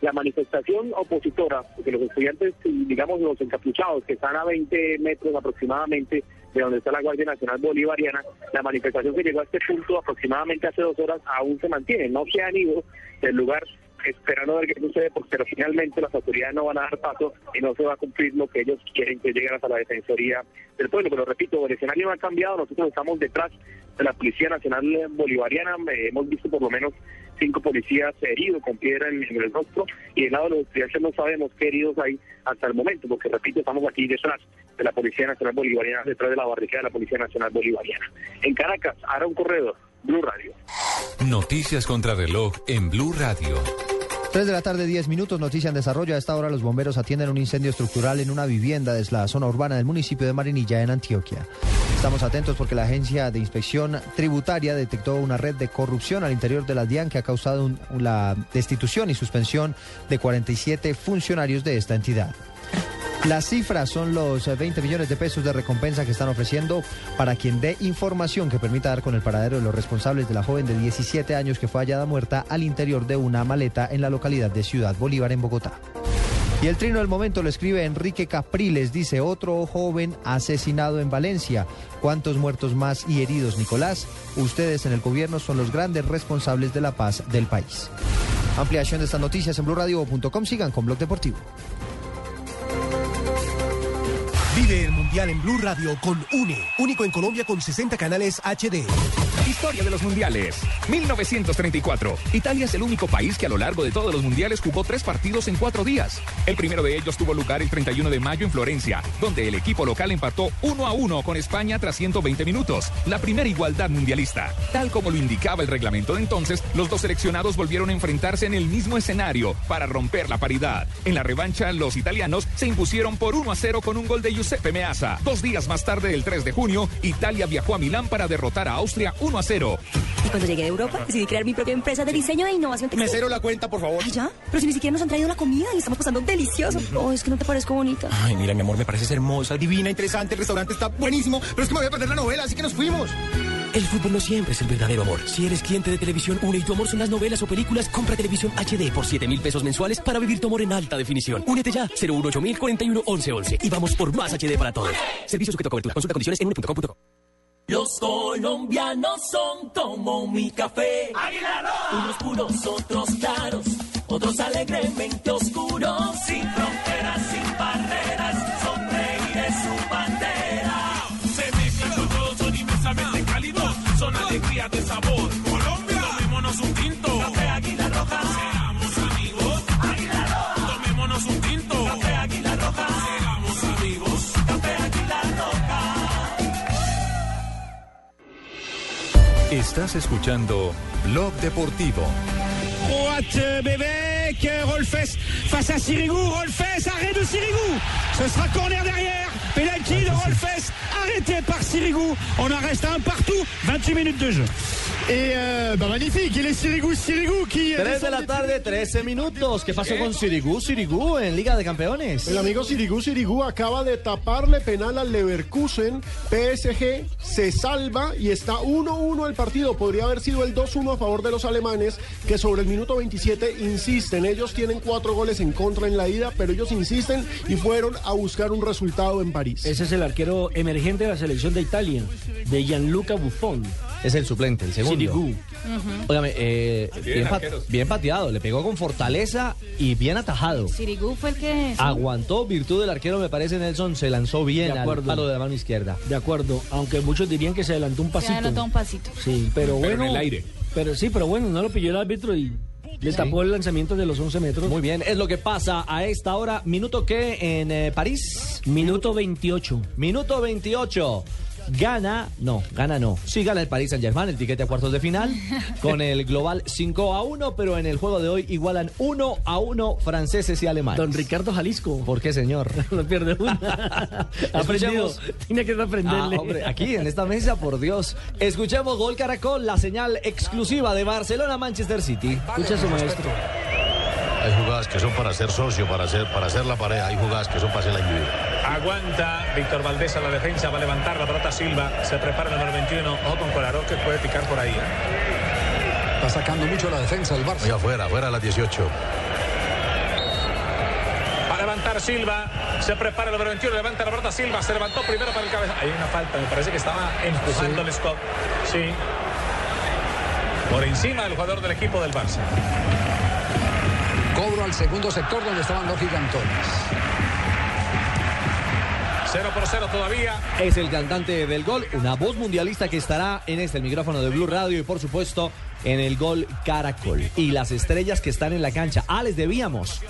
la manifestación opositora, porque los estudiantes, digamos los encapuchados, que están a 20 metros aproximadamente de donde está la Guardia Nacional Bolivariana, la manifestación que llegó a este punto aproximadamente hace dos horas aún se mantiene, no se han ido del lugar esperando a ver qué sucede, pero finalmente las autoridades no van a dar paso y no se va a cumplir lo que ellos quieren que lleguen hasta la Defensoría del Pueblo. Pero repito, el escenario no ha cambiado, nosotros estamos detrás de la Policía Nacional Bolivariana, eh, hemos visto por lo menos cinco policías heridos con piedra en, el rostro y del lado de los estudiantes no sabemos qué heridos hay hasta el momento, porque repito, estamos aquí detrás de la Policía Nacional Bolivariana, detrás de la barricada de la Policía Nacional Bolivariana. En Caracas, ahora un corredor, Blue Radio. Noticias contra reloj en Blue Radio. 3 de la tarde, 10 minutos, noticia en desarrollo. A esta hora los bomberos atienden un incendio estructural en una vivienda desde la zona urbana del municipio de Marinilla, en Antioquia. Estamos atentos porque la Agencia de Inspección Tributaria detectó una red de corrupción al interior de la DIAN que ha causado la destitución y suspensión de 47 funcionarios de esta entidad. Las cifras son los 20 millones de pesos de recompensa que están ofreciendo para quien dé información que permita dar con el paradero de los responsables de la joven de 17 años que fue hallada muerta al interior de una maleta en la localidad de Ciudad Bolívar, en Bogotá. Y el trino del momento lo escribe Enrique Capriles, dice otro joven asesinado en Valencia. ¿Cuántos muertos más y heridos, Nicolás? Ustedes en el gobierno son los grandes responsables de la paz del país. Ampliación de estas noticias en blurradio.com. Sigan con Blog Deportivo. Vive el Mundial en Blue Radio con UNE, único en Colombia con 60 canales HD. Historia de los mundiales. 1934. Italia es el único país que a lo largo de todos los mundiales jugó tres partidos en cuatro días. El primero de ellos tuvo lugar el 31 de mayo en Florencia, donde el equipo local empató 1 a 1 con España tras 120 minutos. La primera igualdad mundialista. Tal como lo indicaba el reglamento de entonces, los dos seleccionados volvieron a enfrentarse en el mismo escenario para romper la paridad. En la revancha, los italianos se impusieron por 1 a 0 con un gol de Giuseppe Meazza. Dos días más tarde, el 3 de junio, Italia viajó a Milán para derrotar a Austria 1 a 0. Y cuando llegué a Europa, decidí crear mi propia empresa de diseño e innovación textil. Mesero la cuenta, por favor. Ay, ya. Pero si ni siquiera nos han traído la comida y estamos pasando delicioso. Oh, es que no te parezco bonita. Ay, mira, mi amor, me pareces hermosa, divina, interesante. El restaurante está buenísimo. Pero es que me voy a perder la novela, así que nos fuimos. El fútbol no siempre es el verdadero amor. Si eres cliente de Televisión Une y tu amor son las novelas o películas, compra Televisión HD por 7 mil pesos mensuales para vivir tu amor en alta definición. Únete ya, 018 41 11 Y vamos por más HD para todos. Servicio sujeto a cobertura. Consulta condiciones en une.com.co. Los colombianos son como mi café. Unos puros, otros claros, otros alegremente oscuros. Sin fronteras, sin barreras, Son alegrías de sabor. Colombia, tomémonos un tinto. Café Águila Roja. Seamos amigos. Águila Roja. Tomémonos un tinto. Café Águila Roja. Seamos amigos. Café Águila Roja. Estás escuchando Blog Deportivo. Droite, Bébé, Rolfes face à Sirigu. Rolfes, arrêt de Sirigu. Ce sera corner derrière. Penalty de Rolfes, arrêté par Sirigu. On en reste un partout. 28 minutes de jeu. Et euh, bah magnifique, il est Sirigu, Sirigu qui... 3 de la tarde, 13 minutos. ¿Qué pasó con Sirigu? Sirigu en Liga de Campeones. El amigo Sirigu Sirigu acaba de taparle penal al Leverkusen. PSG se salva y está 1-1 el partido. Podría haber sido el 2-1 a favor de los alemanes que sobre el minuto 27 insisten. Ellos tienen cuatro goles en contra en la ida, pero ellos insisten y fueron a buscar un resultado en París. Ese es el arquero emergente de la selección de Italia, de Gianluca Buffon. Es el suplente, el segundo. Sirigu. Óigame, eh, bien, bien pateado, le pegó con fortaleza y bien atajado. Sirigu fue el que... Aguantó virtud del arquero, me parece, Nelson, se lanzó bien De al acuerdo. palo de la mano izquierda. De acuerdo, aunque muchos dirían que se adelantó un Se pasito. adelantó un pasito. Sí, pero Pero bueno. en el aire. Pero sí, pero bueno, no lo pilló el árbitro y le tapó el lanzamiento de los 11 metros. Muy bien, es lo que pasa a esta hora. ¿Minuto qué en eh, París? Minuto 28. Minuto 28. Gana, no, gana no. Sí gana el Paris Saint Germain, el tiquete a cuartos de final, [laughs] con el global 5 a 1, pero en el juego de hoy igualan 1 a 1 franceses y alemanes. Don Ricardo Jalisco. ¿Por qué, señor? [laughs] no pierde una. [laughs] Escuchemos- Tiene que aprenderle. Ah, hombre, aquí en esta mesa, por Dios. Escuchemos Gol Caracol, la señal exclusiva de Barcelona-Manchester City. Escucha a su maestro. Hay jugadas que son para ser socio, para hacer, para hacer la pareja. Hay jugadas que son para ser la individual. Aguanta Víctor Valdés a la defensa, va a levantar la pelota Silva, se prepara el número 21, ojo con Colaró que puede picar por ahí. ¿eh? Está sacando mucho la defensa del Barça. Allá afuera, afuera a las 18. Va a levantar Silva, se prepara el número 21, levanta la pelota Silva, se levantó primero para el cabeza. Hay una falta, me parece que estaba empujando el Scott. Sí. Por encima del jugador del equipo del Barça. Cobro al segundo sector donde estaban los gigantones. 0 por 0 todavía. Es el cantante del gol, una voz mundialista que estará en este el micrófono de Blue Radio y por supuesto en el gol Caracol. Y las estrellas que están en la cancha. Ah, les debíamos.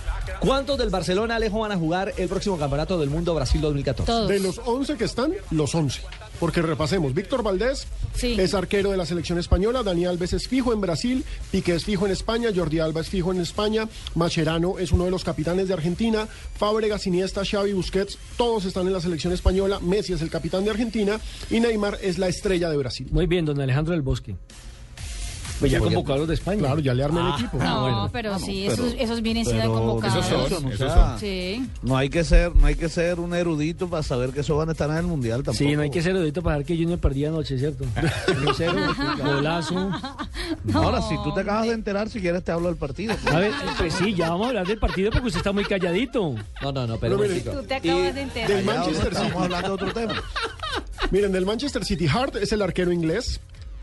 ¿Cuántos del Barcelona, Alejo, van a jugar el próximo Campeonato del Mundo Brasil 2014? De los 11 que están, los 11. Porque repasemos, Víctor Valdés es arquero de la selección española, Dani Alves es fijo en Brasil, Piqué es fijo en España, Jordi Alba es fijo en España, Macherano es uno de los capitanes de Argentina, Fábregas, Iniesta, Xavi, Busquets, todos están en la selección española, Messi es el capitán de Argentina y Neymar es la estrella de Brasil. Muy bien, don Alejandro del Bosque. Pues ya los de España. Claro, ya le armé el equipo. No, pero sí, esos, esos vienen siendo convocados. esos son, Sí. No hay que ser, no hay que ser un erudito para saber que eso van a estar en el mundial tampoco. Sí, no hay que ser erudito para ver que Junior perdía anoche, ¿cierto? [laughs] 1-0, [laughs] golazo. Ahora, si tú te acabas de enterar, si quieres te hablo del partido. A ver, pues sí, ya vamos a hablar del partido porque usted está muy calladito. No, no, no, pero un mire, Tú te acabas de enterar. Del Manchester City. Estamos hablando de otro tema. Miren, del Manchester City, Hart es el arquero inglés,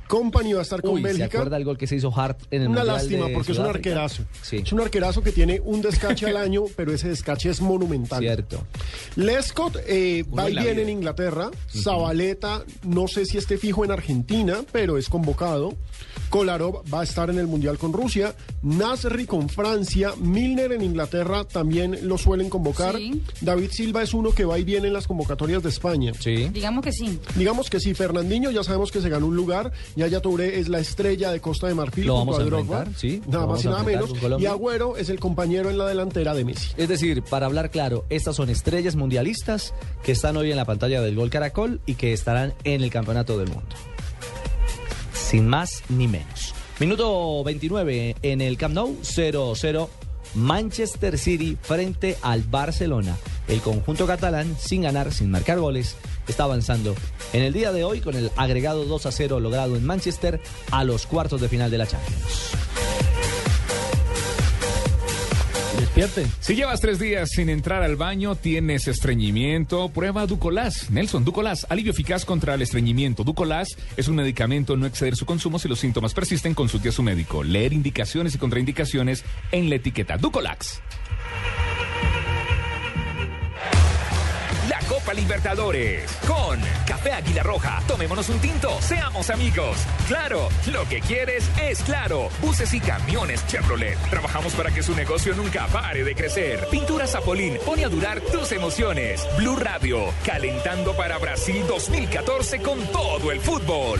Company va a estar con Uy, ¿se Bélgica. acuerda el gol que se hizo Hart en el Una Mundial lástima de porque es un arquerazo. Sí. Es un arquerazo que tiene un descache al año, [laughs] pero ese descache es monumental. Cierto. Lescott eh, va y viene en Inglaterra. Zabaleta, no sé si esté fijo en Argentina, pero es convocado. Kolarov va a estar en el Mundial con Rusia. Nasri con Francia. Milner en Inglaterra también lo suelen convocar. Sí. David Silva es uno que va y viene en las convocatorias de España. Sí. Digamos que sí. Digamos que sí, Fernandinho ya sabemos que se ganó un lugar. Yaya Touré es la estrella de Costa de Marfil. Lo vamos a Drogba. sí, Nada más y nada menos. Y Agüero es el compañero en la delantera de Messi. Es decir, para hablar claro, estas son estrellas mundialistas que están hoy en la pantalla del Gol Caracol y que estarán en el Campeonato del Mundo. Sin más ni menos. Minuto 29 en el Camp Nou, 0-0. Manchester City frente al Barcelona. El conjunto catalán, sin ganar, sin marcar goles, está avanzando en el día de hoy con el agregado 2 a 0 logrado en Manchester a los cuartos de final de la Champions. Despierte. Si llevas tres días sin entrar al baño, tienes estreñimiento, prueba Ducolás. Nelson, Ducolás, alivio eficaz contra el estreñimiento. Ducolás es un medicamento, no exceder su consumo si los síntomas persisten, consulte a su médico. Leer indicaciones y contraindicaciones en la etiqueta Ducolax. Copa Libertadores con Café Águila Roja. Tomémonos un tinto, seamos amigos. Claro, lo que quieres es claro. Buses y camiones Chevrolet. Trabajamos para que su negocio nunca pare de crecer. Pintura Zapolín pone a durar tus emociones. Blue Radio, calentando para Brasil 2014 con todo el fútbol.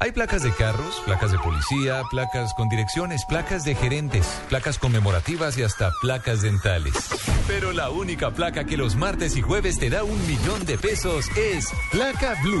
Hay placas de carros, placas de policía, placas con direcciones, placas de gerentes, placas conmemorativas y hasta placas dentales. Pero la única placa que los martes y jueves te da un millón de pesos es Placa Blue.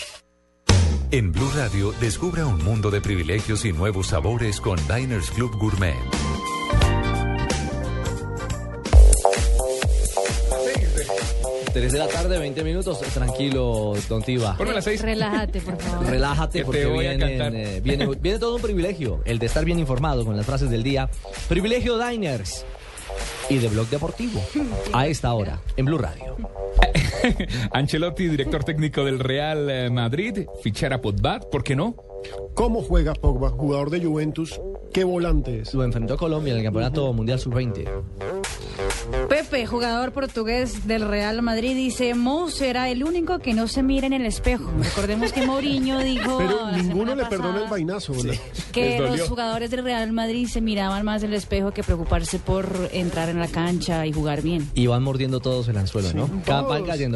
En Blue Radio, descubra un mundo de privilegios y nuevos sabores con Diners Club Gourmet. Tres de la tarde, 20 minutos. Tranquilo, Don Tiva. Ponme las seis. Relájate, por favor. Relájate Que te porque vienen, cantar. eh, viene, viene todo un privilegio, el de estar bien informado con las frases del día. Privilegio Diners y de Blog Deportivo. A esta hora, en Blue Radio. [laughs] Ancelotti, director técnico del Real eh, Madrid, fichar a Podbat, ¿por qué no? ¿Cómo juega Pogba, jugador de Juventus? ¿Qué volante es? Lo enfrentó Colombia en el Campeonato Mundial Sub-20. Pepe, jugador portugués del Real Madrid, dice, Mo será el único que no se mire en el espejo. Recordemos que Mourinho dijo Pero la ninguno le perdona el vainazo. ¿verdad? que [laughs] los jugadores del Real Madrid se miraban más en el espejo que preocuparse por entrar en la cancha y jugar bien. Y van mordiendo todos el anzuelo, ¿no?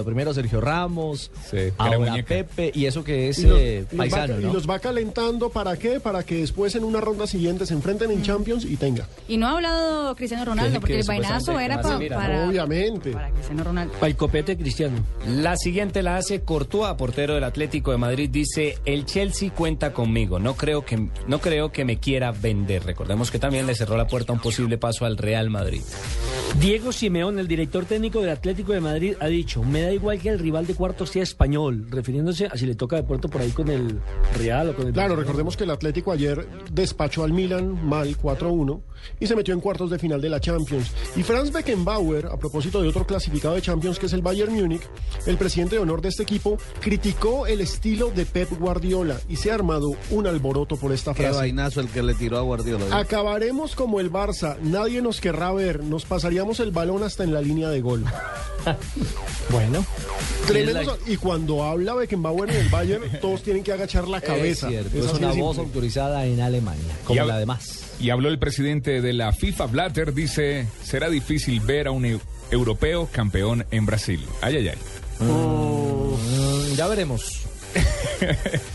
Primero Sergio Ramos, ahora muñeca. Pepe, y eso que es Y los, eh, y los va, paisano, y los va calentando para qué? Para que después en una ronda siguiente se enfrenten en Champions y tenga. Y no ha hablado Cristiano Ronaldo, Que- porque que el vainazo era pa- mira, para, Obviamente. para Cristiano Ronaldo. Para el copete cristiano. La siguiente la hace Courtois, portero del Atlético de Madrid. Dice, el Chelsea cuenta conmigo. No creo que, no creo que me quiera vender. Recordemos que también le cerró la puerta a un posible paso al Real Madrid. Diego Simeón, el director técnico del Atlético de Madrid, ha dicho, me da igual que el rival de cuartos sea español, refiriéndose a si le toca de pronto por ahí con el Real o con el... Claro, Barcelona. recordemos que el Atlético ayer despachó al Milan mal 4-1 y se metió en cuartos de final de la Champions. Y Franz Beckenbauer, a propósito de otro clasificado de Champions que es el Bayern Múnich, el presidente de honor de este equipo, criticó el estilo de Pep Guardiola y se ha armado un alboroto por esta Qué frase. vainazo el que le tiró a Guardiola. Acabaremos como el Barça, nadie nos querrá ver, nos el balón hasta en la línea de gol. [laughs] Bueno. Tremendo. Y Y cuando habla Beckenbauer en el Bayern, [laughs] todos tienen que agachar la cabeza. Es cierto, Es una de voz simple. autorizada en Alemania, como hab- la demás. Y habló el presidente de la FIFA, Blatter, dice, será difícil ver a un eu- europeo campeón en Brasil. Ay, ay, ay. Mm, ya veremos. [laughs]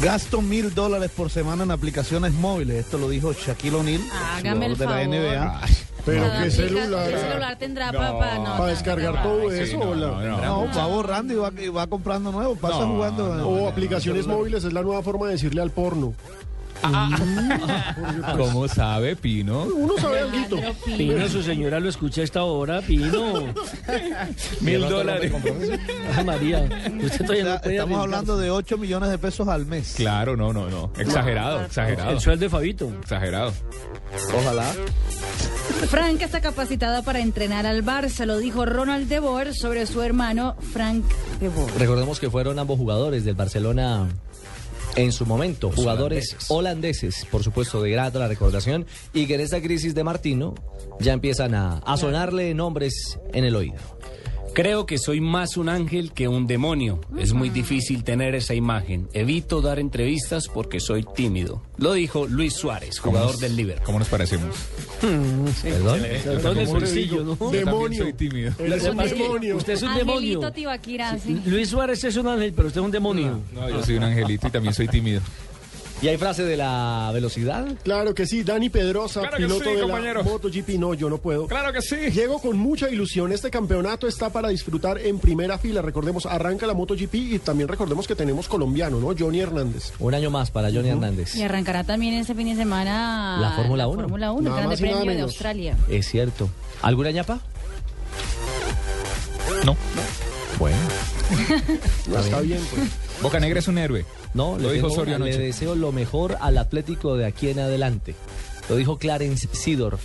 Gasto mil dólares por semana en aplicaciones móviles. Esto lo dijo Shaquille O'Neal, jugador de la. NBA. Pero qué celular. ¿Qué celular tendrá para no, Para descargar todo eso. No, va borrando y va, y va comprando nuevo. Pasa No, jugando. O aplicaciones móviles es la nueva forma de decirle al porno. [laughs] ¿Cómo sabe, Pino? Uno sabe algo. Pino, su señora lo escucha a esta hora, Pino. [laughs] Mil dólares. Ay, María, usted todavía no puede Estamos hablando de 8 millones de pesos al mes. Claro, no, no, no. Exagerado, exagerado. El sueldo de Fabito. Exagerado. Ojalá. Frank está capacitada para entrenar al Barça, lo dijo Ronald de Boer sobre su hermano Frank de Boer. Recordemos que fueron ambos jugadores del Barcelona en su momento, jugadores holandeses. por supuesto, de grata la recordación, y que en esta crisis de Martino ya empiezan a, a sonarle nombres en el oído. Creo que soy más un ángel que un demonio. Es muy difícil tener esa imagen. Evito dar entrevistas porque soy tímido. Lo dijo Luis Suárez, jugador del Liverpool. ¿Cómo nos parecemos? ¿Perdón? Perdón el bolsillo, ¿no? Demonio. soy tímido. Usted es un demonio. Angelito Tibaquira, sí. Luis Suárez es un ángel, pero usted es un demonio. No, yo soy un angelito y también soy tímido. ¿Y hay frase de la velocidad? Claro que sí, Dani Pedrosa, Claro que piloto sí, de compañero. la MotoGP. No, yo no puedo. Claro que sí. Llego con mucha ilusión. Este campeonato está para disfrutar en primera fila. Recordemos, arranca la MotoGP y también recordemos que tenemos colombiano, ¿no? Johnny Hernández. Un año más para Johnny Hernández. Y arrancará también este fin de semana La Fórmula 1. Fórmula 1, el Nada Grande Premio de. Australia. Es cierto. ¿Alguna ñapa? No. Bueno. No, está bien, pues. Boca Negra es un héroe. No, Lo le, dijo tengo Osorio le deseo lo mejor al Atlético de aquí en adelante. Lo dijo Clarence Sidorf,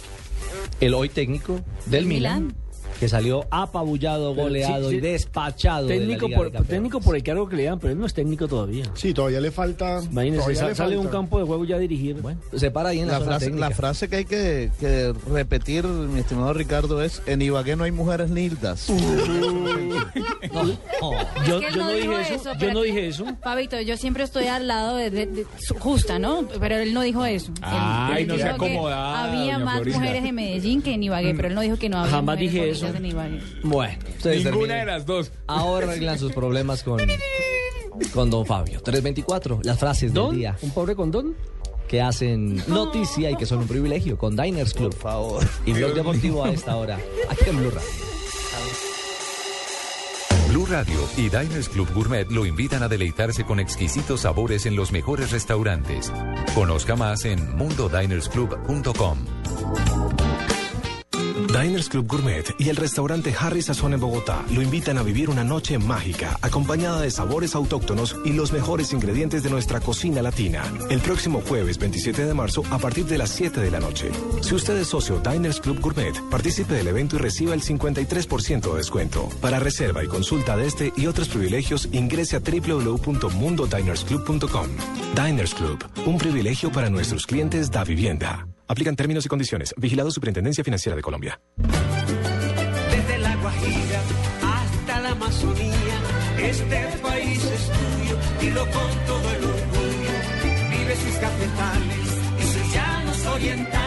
el hoy técnico del Milan, que salió apabullado, goleado sí, sí. y despachado. de la Técnico Liga por, de Campeones. técnico por el cargo que le dan, pero él no es técnico todavía. Sí, todavía le falta. Imagínese, todavía sa- le sale de un falta. campo de juego ya a dirigir. Bueno, se para ahí en la, frase, técnica. la frase que hay que, que repetir, mi estimado Ricardo, es en Ibagué no hay mujeres nildas. Yo, no, dije eso, yo no dije eso. Fabito, yo siempre estoy al lado de, de- de su- justa, ¿no? Pero él no dijo eso. Ay, él no que acomodada, Había más Florinda. mujeres en Medellín que en Ibagué, pero él no dijo que no había Jamás dije bonitas Bueno, ustedes Ninguna terminen. de las dos. Ahora arreglan sus problemas con, con Don Fabio. 324, las frases ¿Don? del día ¿Un pobre condón? que hacen noticia y que son un privilegio con Diners Club. Por favor. Y Blog Deportivo a esta hora. Aquí en Blue Radio. Blue Radio y Diners Club Gourmet lo invitan a deleitarse con exquisitos sabores en los mejores restaurantes. Conozca más en mundodinersclub.com. Diners Club Gourmet y el restaurante Harry Sazón en Bogotá lo invitan a vivir una noche mágica, acompañada de sabores autóctonos y los mejores ingredientes de nuestra cocina latina. El próximo jueves 27 de marzo a partir de las 7 de la noche. Si usted es socio Diners Club Gourmet, participe del evento y reciba el 53% de descuento. Para reserva y consulta de este y otros privilegios, ingrese a www.mundodinersclub.com. Diners Club, un privilegio para nuestros clientes da vivienda. Aplican términos y condiciones. Vigilado Superintendencia Financiera de Colombia. Desde la Guajira hasta la Amazonía, este país es tuyo, dilo con todo el orgullo. Vive sus cafetales y sus llanos orientales.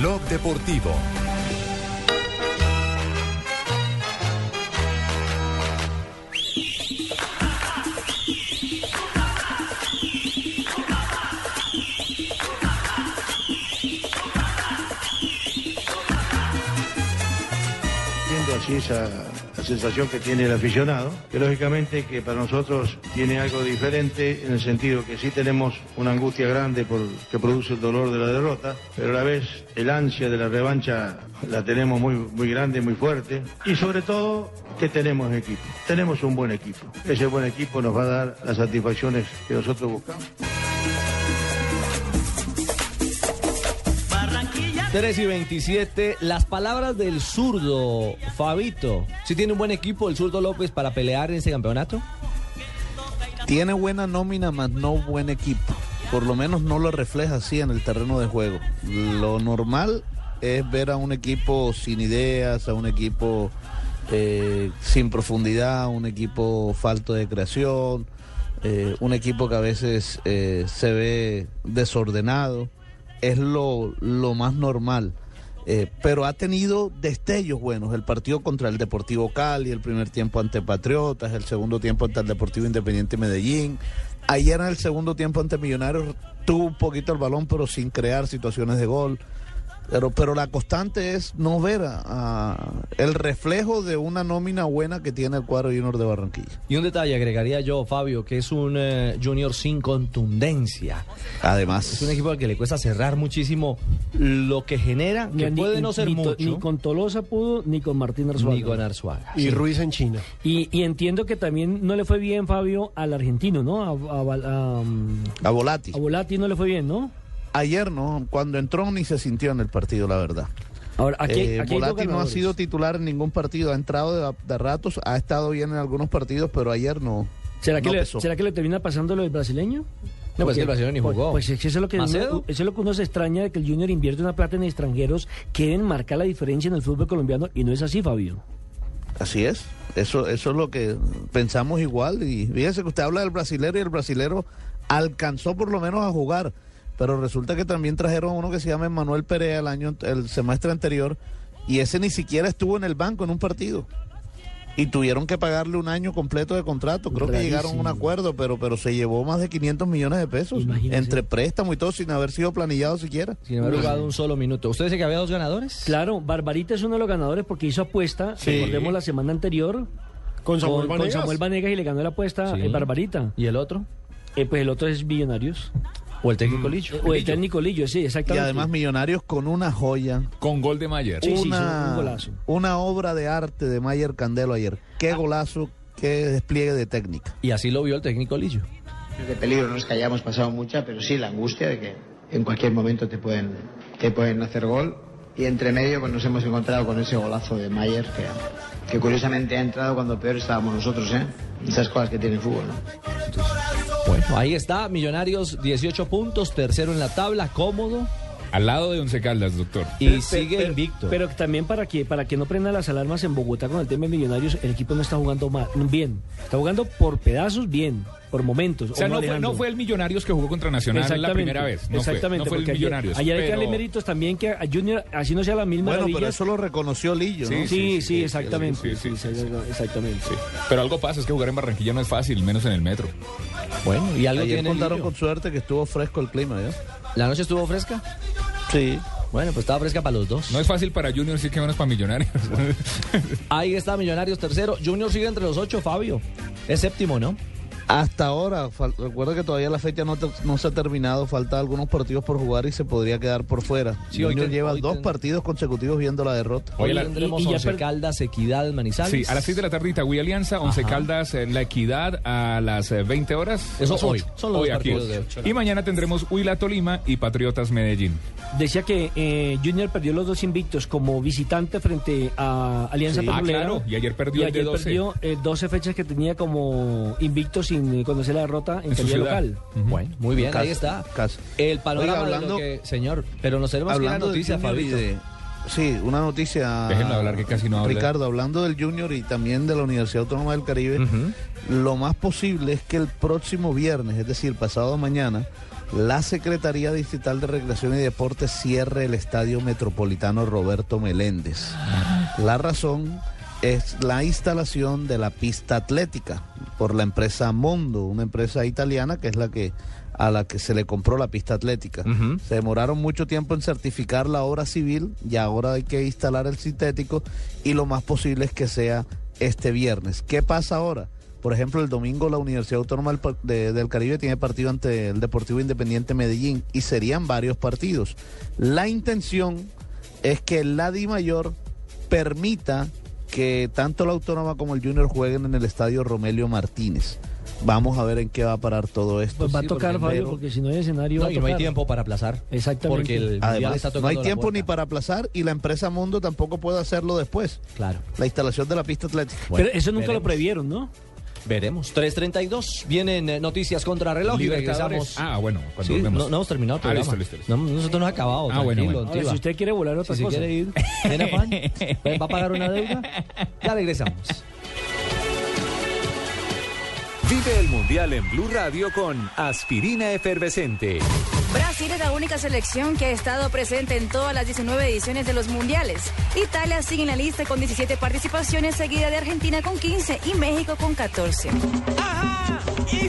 Blog Deportivo. Viendo así esa sensación que tiene el aficionado, que lógicamente que para nosotros tiene algo diferente en el sentido que sí tenemos una angustia grande por que produce el dolor de la derrota, pero a la vez el ansia de la revancha la tenemos muy, muy grande, muy fuerte y sobre todo que tenemos equipo, tenemos un buen equipo. Ese buen equipo nos va a dar las satisfacciones que nosotros buscamos. 3 y 27, las palabras del zurdo, Fabito. Si tiene un buen equipo el zurdo López para pelear en ese campeonato? Tiene buena nómina, más no buen equipo. Por lo menos no lo refleja así en el terreno de juego. Lo normal es ver a un equipo sin ideas, a un equipo eh, sin profundidad, un equipo falto de creación, eh, un equipo que a veces eh, se ve desordenado. Es lo, lo más normal. Eh, pero ha tenido destellos buenos. El partido contra el Deportivo Cali, el primer tiempo ante Patriotas, el segundo tiempo ante el Deportivo Independiente Medellín. Ayer en el segundo tiempo ante Millonarios tuvo un poquito el balón, pero sin crear situaciones de gol. Pero, pero la constante es no ver a- a el reflejo de una nómina buena que tiene el cuadro Junior de Barranquilla. Y un detalle agregaría yo, Fabio, que es un eh, Junior sin contundencia. Además. Es un equipo al que le cuesta cerrar muchísimo lo que genera, que Ni- puede no ser ni mucho. Ni con Tolosa pudo, ni con Martín Arzuaga. Ni con Arzuaga. Y Sí. Ruiz en China. Y, y entiendo que también no le fue bien, Fabio, al argentino, ¿no? A, a, a, um, A Volati. a Volati no le fue bien, ¿no? Ayer no, cuando entró ni se sintió en el partido, la verdad. Ahora, aquí, Eh, aquí Volati no ha sido titular en ningún partido, ha entrado de, de ratos, ha estado bien en algunos partidos, pero ayer no. ¿Será que, no le, pesó. ¿Será que le termina pasando lo del brasileño? No, pues el brasileño ni Pues- jugó. Pues, es que eso es lo que, uno, eso es lo que uno se extraña de que el Junior invierte una plata en extranjeros que deben marcar la diferencia en el fútbol colombiano y no es así, Fabio. Así es, eso, eso es lo que pensamos igual. Y fíjese que usted habla del brasilero y el brasilero alcanzó por lo menos a jugar, pero resulta que también trajeron uno que se llama Manuel Perea el año, el semestre anterior, y ese ni siquiera estuvo en el banco en un partido. Y tuvieron que pagarle un año completo de contrato. Creo que llegaron a un acuerdo, pero, pero se llevó más de 500 millones de pesos Imagínese. entre préstamo y todo sin haber sido planillado siquiera. Sin haber jugado un solo minuto. ¿Usted dice que había dos ganadores? Claro, Barbarita es uno de los ganadores porque hizo apuesta, Sí. recordemos la semana anterior, Con Samuel con, Vanegas. Samuel Vanegas y le ganó la apuesta Sí. eh, Barbarita. ¿Y el otro? Eh, pues el otro es Millonarios. ¿O el técnico Licho? O el técnico Lillo, sí, Y exactamente. además Millonarios con una joya. Con gol de Mayer. Sí, una, un golazo. una obra de arte de Mayer Candelo ayer. Qué golazo, qué despliegue de técnica. Y así lo vio el técnico Lillo. De peligro no es que hayamos pasado mucha, pero sí la angustia de que en cualquier momento te pueden, te pueden hacer gol. Y entre medio pues nos hemos encontrado con ese golazo de Mayer que, que curiosamente ha entrado cuando peor estábamos nosotros, ¿eh? Esas cosas que tiene el fútbol, ¿no? Bueno, ahí está, Millonarios 18 puntos, tercero en la tabla, cómodo. Al lado de Once Caldas, doctor. Y Pero- sigue pero- invicto. Pero también para que para que no prendan las alarmas en Bogotá con el tema de Millonarios, el equipo no está jugando mal, bien. Está jugando por pedazos bien, por momentos. O sea, no fue, no fue el Millonarios que jugó contra Nacional la primera vez. No fue, exactamente, no fue el Millonarios. Ayer, hay que darle méritos también que a Junior, así no sea la misma Bueno, pero eso lo reconoció Lillo, ¿no? Sí, sí, sí, exactamente. sí, sí, Sí, sí, exactamente. Sí. Pero algo pasa, es que jugar en Barranquilla no es fácil, menos en el metro. Bueno, y algo Ayer tiene contaron Lillo. con suerte que estuvo fresco el clima, ¿ya? ¿La noche estuvo fresca? Sí. Bueno, pues estaba fresca para los dos. No es fácil para Junior, sí que menos para Millonarios. Ahí está Millonarios tercero. Junior sigue entre los ocho, Fabio. Es séptimo, ¿no? Hasta ahora, recuerda que todavía la fecha no, te- no se ha terminado, falta algunos partidos por jugar y se podría quedar por fuera. Sí, hoy Junior ten- lleva hoy dos ten- partidos consecutivos viendo la derrota. Hoy la- tendremos y- y Once per- Caldas, Equidad, Manizales. Sí, a las 6 de la tarde Itagüí Alianza, Once Ajá. Caldas, eh, La Equidad a las eh, 20 horas. Eso hoy. ocho. Son los Hoy dos aquí. partidos de ocho. Y mañana tendremos Huila Tolima y Patriotas Medellín. Decía que eh, Junior perdió los dos invictos como visitante frente a Alianza Sí. Ah, claro, y ayer perdió Y el de ayer 12. perdió eh, 12 fechas que tenía como invicto sin conocer la derrota en, En local. Bueno, muy bien, ahí está. El panorama Oiga, de hablando- lo que... Señor, pero nos tenemos que noticia, Fabito. de- Sí, una noticia. Déjenlo hablar, que casi no habla. Ricardo, hablando del Junior y también de la Universidad Autónoma del Caribe, lo más posible es que el próximo viernes, es decir, pasado mañana, la Secretaría Distrital de Recreación y Deportes cierre el Estadio Metropolitano Roberto Meléndez. La razón es la instalación de la pista atlética por la empresa Mondo, una empresa italiana que es la que a la que se le compró la pista atlética. Se demoraron mucho tiempo en certificar la obra civil y ahora hay que instalar el sintético y lo más posible es que sea este viernes. ¿Qué pasa ahora? Por ejemplo, el domingo la Universidad Autónoma del Caribe tiene partido ante el Deportivo Independiente Medellín y serían varios partidos. La intención es que la Di Mayor permita que tanto la Autónoma como el Junior jueguen en el estadio Romelio Martínez. Vamos a ver en qué va a parar todo esto. Pues va a Sí, tocar, porque- Fabio, porque si no hay escenario. va No, a y no hay tiempo para aplazar. Exactamente. Porque el Además, está no hay tiempo ni para aplazar y la empresa Mundo tampoco puede hacerlo después. Claro. La instalación de la pista atlética. Bueno, Pero eso nunca veremos. lo previeron, ¿no? Veremos. 3.32. Vienen eh, noticias contra reloj y Libertadores. regresamos. Ah, bueno, cuando Sí, volvemos. no, no hemos terminado el Ah, programa. listo, listo, listo. No, nosotros no hemos acabado. Ah, bueno. Ahora, si usted quiere volar otra Si cosa. quiere ir, ¿tiene afán? ¿Va a pagar una deuda? Ya regresamos. Vive el Mundial en Blue Radio con Aspirina Efervescente. Brasil es la única selección que ha estado presente en todas las 19 ediciones de los mundiales. Italia sigue en la lista con 17 participaciones, seguida de Argentina con 15 y México con 14. Ajá, y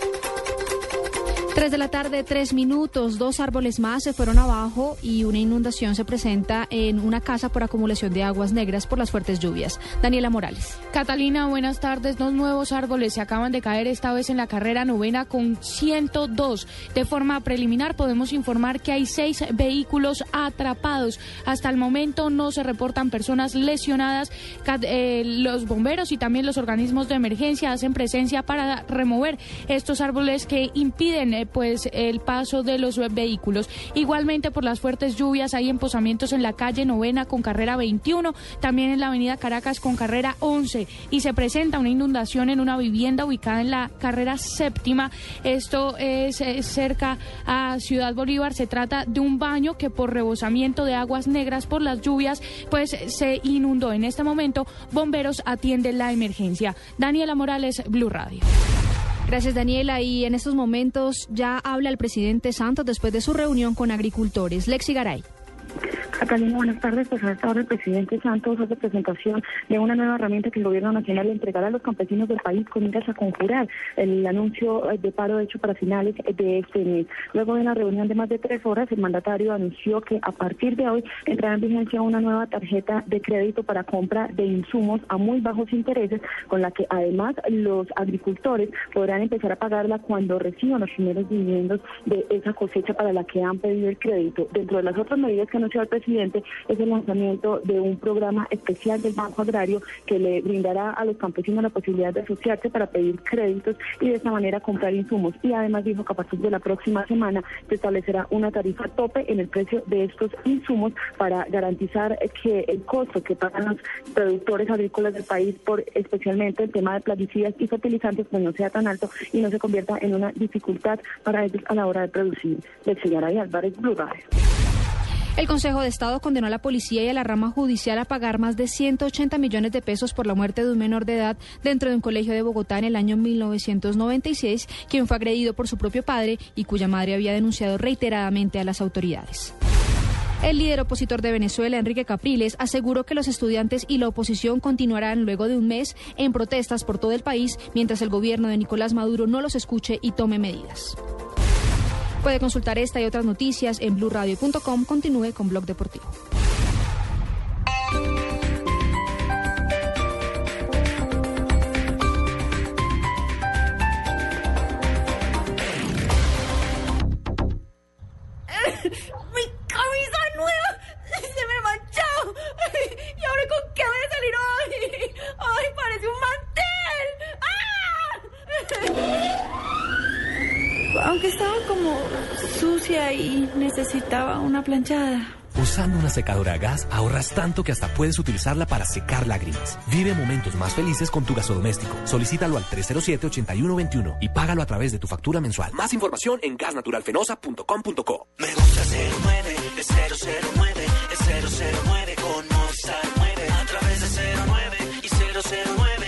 3 de la tarde, tres minutos. Dos árboles más se fueron abajo y una inundación se presenta en una casa por acumulación de aguas negras por las fuertes lluvias. Daniela Morales. Catalina, buenas tardes. Dos nuevos árboles se acaban de caer esta vez en la carrera novena con 102. De forma preliminar podemos informar que hay seis vehículos atrapados. Hasta el momento no se reportan personas lesionadas. Eh, los bomberos y también los organismos de emergencia hacen presencia para remover estos árboles que impiden eh, pues el paso de los vehículos. Igualmente por las fuertes lluvias hay emposamientos en la calle novena con carrera 21, también en la avenida Caracas con carrera 11 y se presenta una inundación en una vivienda ubicada en la carrera séptima. Esto es eh, cerca a Ciudad Bolívar. Se trata de un baño que por rebosamiento de aguas negras por las lluvias pues se inundó. En este momento bomberos atienden la emergencia. Daniela Morales, Blue Radio. Gracias, Daniela. Y en estos momentos ya habla el presidente Santos después de su reunión con agricultores. Lexi Garay. Catalina, buenas tardes. Pues el presidente Santos hace presentación de una nueva herramienta que el gobierno nacional le entregará a los campesinos del país con miras a conjurar el anuncio eh, de paro hecho para finales de este mes. Luego de una reunión de más de tres horas, el mandatario anunció que a partir de hoy entrará en vigencia una nueva tarjeta de crédito para compra de insumos a muy bajos intereses, con la que además los agricultores podrán empezar a pagarla cuando reciban los primeros dividendos de esa cosecha para la que han pedido el crédito. Dentro de las otras medidas que anunció el presidente es el lanzamiento de un programa especial del Banco Agrario que le brindará a los campesinos la posibilidad de asociarse para pedir créditos y de esa manera comprar insumos. Y además dijo que a partir de la próxima semana se establecerá una tarifa tope en el precio de estos insumos para garantizar que el costo que pagan los productores agrícolas del país por especialmente el tema de plaguicidas y fertilizantes pues no sea tan alto y no se convierta en una dificultad para ellos a la hora de producir. Señor Álvarez Blue Radio. El Consejo de Estado condenó a la policía y a la rama judicial a pagar más de 180 millones de pesos por la muerte de un menor de edad dentro de un colegio de Bogotá en el año 1996, quien fue agredido por su propio padre y cuya madre había denunciado reiteradamente a las autoridades. El líder opositor de Venezuela, Enrique Capriles, aseguró que los estudiantes y la oposición continuarán luego de un mes en protestas por todo el país mientras el gobierno de Nicolás Maduro no los escuche y tome medidas. Puede consultar esta y otras noticias en blurradio.com. Continúe con Blog Deportivo. [laughs] ¡Mi camisa nueva! ¡Se me manchó! [laughs] ¿Y ahora con qué voy a salir hoy? [laughs] ¡Ay, parece un mantel! ¡Ah! Aunque estaba como sucia y necesitaba una planchada. Usando una secadora a gas ahorras tanto que hasta puedes utilizarla para secar lágrimas. Vive momentos más felices con tu gasodoméstico. Solicítalo al 307-8121 y págalo a través de tu factura mensual. Más información en gasnaturalfenosa.com.co. Me gusta 09, es 009, es 009 con Movistar 9. A través de 09 y 009,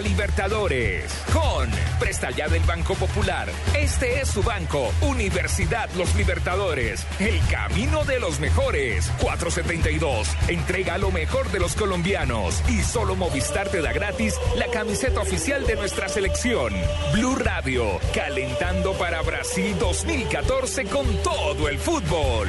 Libertadores con Presta Ya del Banco Popular. Este es su banco, Universidad Los Libertadores. El camino de los mejores. 472. Entrega lo mejor de los colombianos. Y solo Movistar te da gratis la camiseta oficial de nuestra selección. Blue Radio, calentando para Brasil 2014 con todo el fútbol.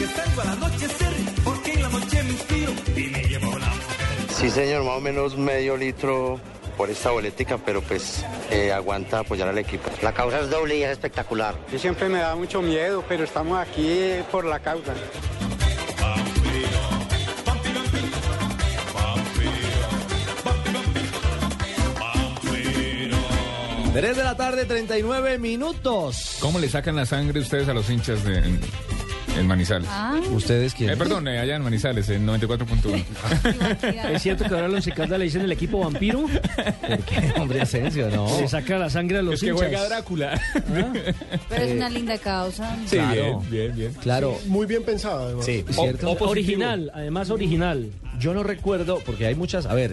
que salgo al anochecer porque en la noche me inspiro y me llevo la mujer. Sí, señor, más o menos medio litro por esta boletica, pero pues eh, aguanta apoyar al equipo. La causa es doble y es espectacular. Yo siempre me da mucho miedo, pero estamos aquí por la causa. Tres de la tarde, 39 minutos. ¿Cómo le sacan la sangre ustedes a los hinchas de en, Manizales? Ah. ¿Ustedes quién? Eh, perdón, eh, allá en Manizales, en 94.1. ¿Es cierto que ahora los Caldas le dicen el equipo vampiro? ¿Por qué, hombre, Asensio? No. Le saca la sangre a los Es que hinchas. juega Drácula. Pero es una linda causa. Sí, Claro. bien, bien, bien. Claro. Muy bien pensado, además. Sí, O- ¿cierto? o- original, además original. Yo no recuerdo, porque hay muchas. A ver,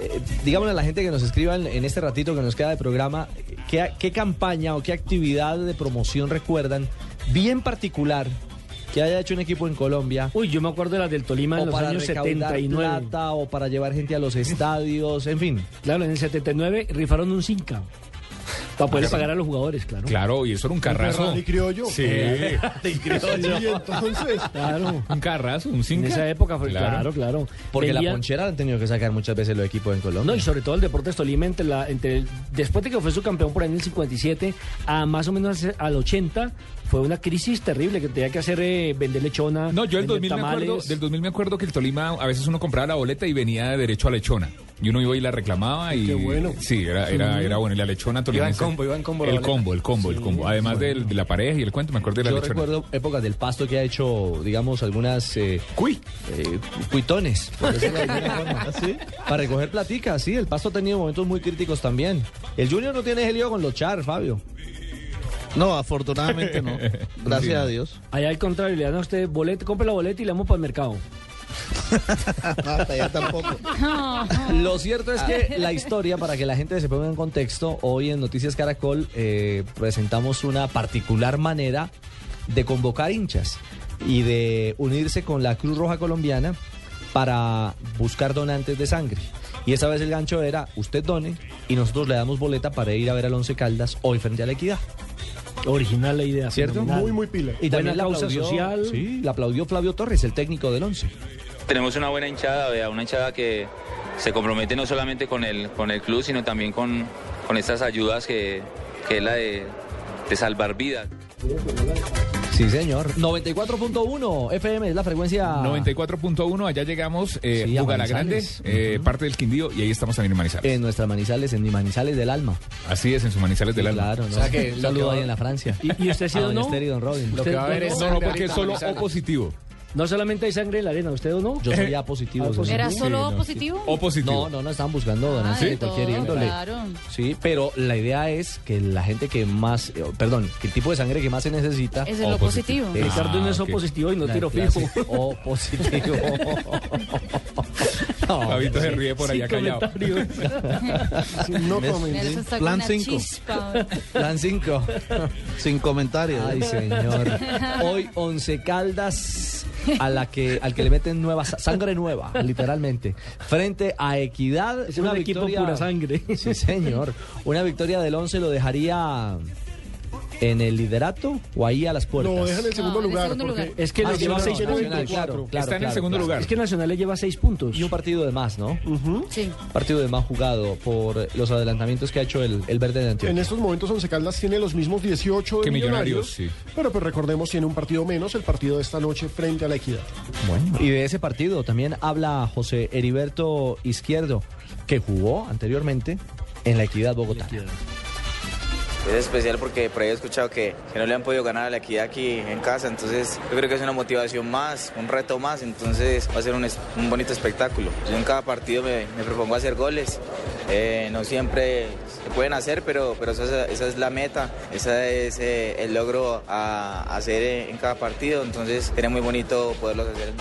eh, digámosle a la gente que nos escriba en, en este ratito que nos queda de programa, ¿qué, qué campaña o qué actividad de promoción recuerdan bien particular que haya hecho un equipo en Colombia? Uy, yo me acuerdo de las del Tolima en los para años recaudar 79. plata o para llevar gente a los estadios, en fin. Claro, en el 79 rifaron un Cinca. [laughs] Para poder Ah, sí. pagar a los jugadores, claro. Claro, y eso era un carrazo. Ferrari criollo. Sí. [laughs] Eh, Sí, entonces. Claro. Un carrazo, un En cinca. esa época fue, claro, claro. Porque la ponchera la han tenido que sacar muchas veces los equipos en Colombia. No, y sobre todo el Deportes Tolima, entre la, entre el- después de que fue su campeón por ahí en el 57 a más o menos al 80, fue una crisis terrible que tenía que hacer eh, vender lechona. No, yo del vender 2000, me acuerdo, del 2000 me acuerdo que el Tolima a veces uno compraba la boleta y venía de derecho a lechona. Y uno iba y la reclamaba y... Qué bueno. Sí, era, era, era bueno. Y la lechona tolima. Iba en combo, iba en combo El combo, el combo, el combo. Además del- de la pareja y el cuento, me acuerdo de la Yo lechona. recuerdo épocas del pasto que ha hecho, digamos, algunas... Eh, Cuy. eh, cuitones, por decirlo de alguna forma. [laughs] Para recoger platica, sí. El pasto ha tenido momentos muy críticos también. El Junior no tiene ese lío con los char, Fabio. No, afortunadamente no. [laughs] Gracias Sí. a Dios. Allá al contrario, le dan a usted boleta, compre la boleta y le damos para el mercado. [laughs] Hasta allá tampoco. Lo cierto es que la historia, para que la gente se ponga en contexto, hoy en Noticias Caracol eh, presentamos una particular manera de convocar hinchas y de unirse con la Cruz Roja Colombiana para buscar donantes de sangre. Y esa vez el gancho era, usted done y nosotros le damos boleta para ir a ver al Once Caldas hoy frente a la Equidad. Original la idea. ¿Cierto? fenomenal. Muy, muy pila. Y también la causa aplaudió, social. Sí, la aplaudió Flavio Torres, el técnico del Once. Tenemos una buena hinchada, vea, una hinchada que se compromete no solamente con el, con el club, sino también con, con estas ayudas que, que es la de, de salvar vidas. Sí, señor. 94.1 FM es la frecuencia. 94.1, allá llegamos, eh, Sí, a Bugala Grande, eh, parte del Quindío, y ahí estamos también en Manizales. En nuestra Manizales, en mi Manizales del alma. Así es, en su Manizales del Sí, Alma. Claro, ¿no? O sea que Un lo saludo que va- ahí en la Francia. ¿Y, y usted sí A o Don no? Esther y Don Robin. Lo que va a haber es No, no, porque es solo O positivo. No solamente hay sangre en la arena, ¿usted o no? Yo soy A positivo. Ah. ¿Era Sí, solo no, positivo? O positivo. No, no, no, estaban buscando Ah, donantes de cualquier índole. claro. Sí, pero la idea es que la gente que más, eh, perdón, que el tipo de sangre que más se necesita. Es lo positivo. Es- Ricardo no es Ah, O positivo y no la tiro clase fijo. O positivo. [laughs] No, Fabito se ríe por allá callado. comentarios. [laughs] No ¿Ves? comen. Nelson está Plan con una cinco. chispa. Plan 5. Sin comentarios. Ay, señor. [laughs] Hoy Once Caldas a la que al que le meten nueva sa- sangre nueva, literalmente. Frente a Equidad, Es un equipo pura sangre. Sí, señor. Una victoria del Once lo dejaría en el liderato o ahí a las puertas. Lo dejan en el segundo en el lugar. segundo porque lugar. Es que Ah, lleva no, seis Nacional, puntos. claro, claro, Está en el claro, segundo claro. lugar. Es que Nacional le lleva seis puntos. Y un partido de más, ¿no? Sí. Partido de más jugado por los adelantamientos que ha hecho el, el verde de En Antioquia. estos momentos Once Caldas tiene los mismos 18 de Que millonarios, Millonarios, sí. pero pues recordemos tiene un partido menos, el partido de esta noche frente a la Equidad. Bueno, y de ese partido también habla José Heriberto Izquierdo, que jugó anteriormente en la Equidad Bogotá. Es especial porque por ahí he escuchado que, que no le han podido ganar a la equidad aquí en casa, entonces yo creo que es una motivación más, un reto más, entonces va a ser un, un bonito espectáculo. Yo en cada partido me, me propongo hacer goles, eh, no siempre se pueden hacer, pero, pero esa, es- la meta, ese es eh, el logro a, hacer en cada partido, entonces sería muy bonito poderlos hacer.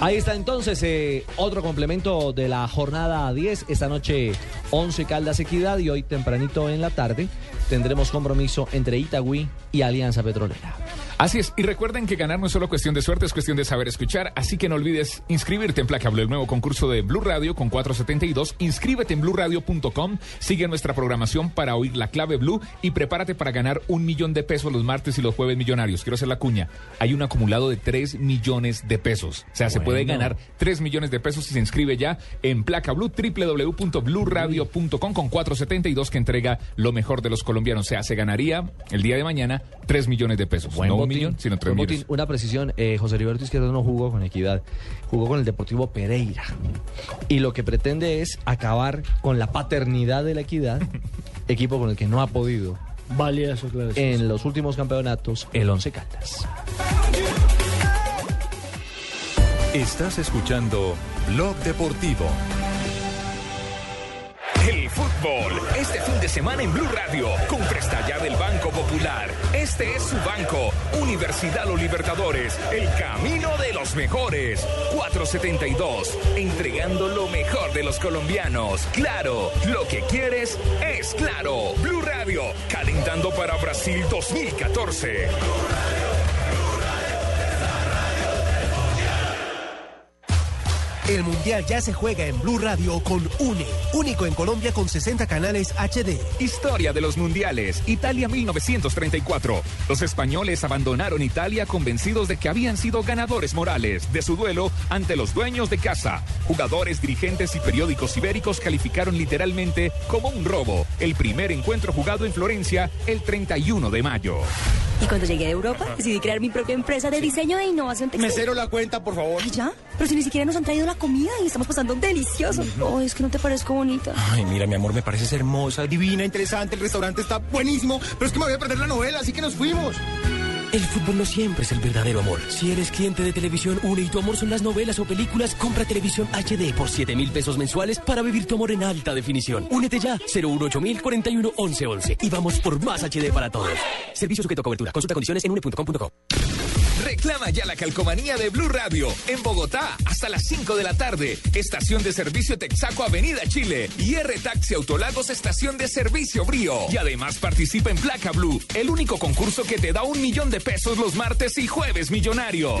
Ahí está entonces eh, otro complemento de la jornada 10. Esta noche 11 Caldas Equidad y hoy tempranito en la tarde tendremos compromiso entre Itagüí y Alianza Petrolera. Así es, y recuerden que ganar no es solo cuestión de suerte, es cuestión de saber escuchar, así que no olvides inscribirte en Placa Blue, el nuevo concurso de Blue Radio con 472. Inscríbete en blueradio.com, sigue nuestra programación para oír la clave Blue y prepárate para ganar un millón de pesos los martes y los jueves millonarios. Quiero hacer la cuña, hay un acumulado de 3 millones de pesos, o sea, se puede Bueno. ganar 3 millones de pesos si se inscribe ya en Placa Blue, www.bluradio.com con 472 que entrega lo mejor de los colombianos, o sea, se ganaría el día de mañana 3 millones de pesos. Buen no un botín, millón, sino tres millones. Una precisión, eh, José Heriberto Izquierdo no jugó con Equidad, jugó con el Deportivo Pereira. Y lo que pretende es acabar con la paternidad de la Equidad, [laughs] equipo con el que no ha podido Vale, eso, claro. en sí. los últimos campeonatos el Once Caldas. Estás escuchando Blog Deportivo. El fútbol, este fin de semana en Blue Radio, con Presta Ya del Banco Popular. Este es su banco, Universidad Los Libertadores, el camino de los mejores. 472, entregando lo mejor de los colombianos. Claro, lo que quieres es claro. Blue Radio, calentando para Brasil 2014. El Mundial ya se juega en Blue Radio con UNE, único en Colombia con 60 canales HD. Historia de los mundiales. Italia 1934. Los españoles abandonaron Italia convencidos de que habían sido ganadores morales de su duelo ante los dueños de casa. Jugadores, dirigentes y periódicos ibéricos calificaron literalmente como un robo el primer encuentro jugado en Florencia el 31 de mayo. Y cuando llegué a Europa, decidí crear mi propia empresa de diseño e innovación textil. Mesero, la cuenta, por favor. ¿Y ya? Pero si ni siquiera nos han traído la comida y estamos pasando delicioso. Oh, es que no te parezco bonita. Ay, mira, mi amor, me pareces hermosa, divina, interesante. El restaurante está buenísimo. Pero es que me voy a perder la novela, así que nos fuimos. El fútbol no siempre es el verdadero amor. Si eres cliente de Televisión Une y tu amor son las novelas o películas, compra Televisión HD por 7 mil pesos mensuales para vivir tu amor en alta definición. Únete ya, 018 mil 41 11 11. Y vamos por más HD para todos. Servicio sujeto a cobertura. Consulta condiciones en une.com.co. Reclama ya la calcomanía de Blue Radio en Bogotá hasta las 5 de la tarde. Estación de servicio Texaco Avenida Chile y R Taxi Autolagos Estación de Servicio Brío. Y además participa en Placa Blue, el único concurso que te da un millón de pesos los martes y jueves millonarios.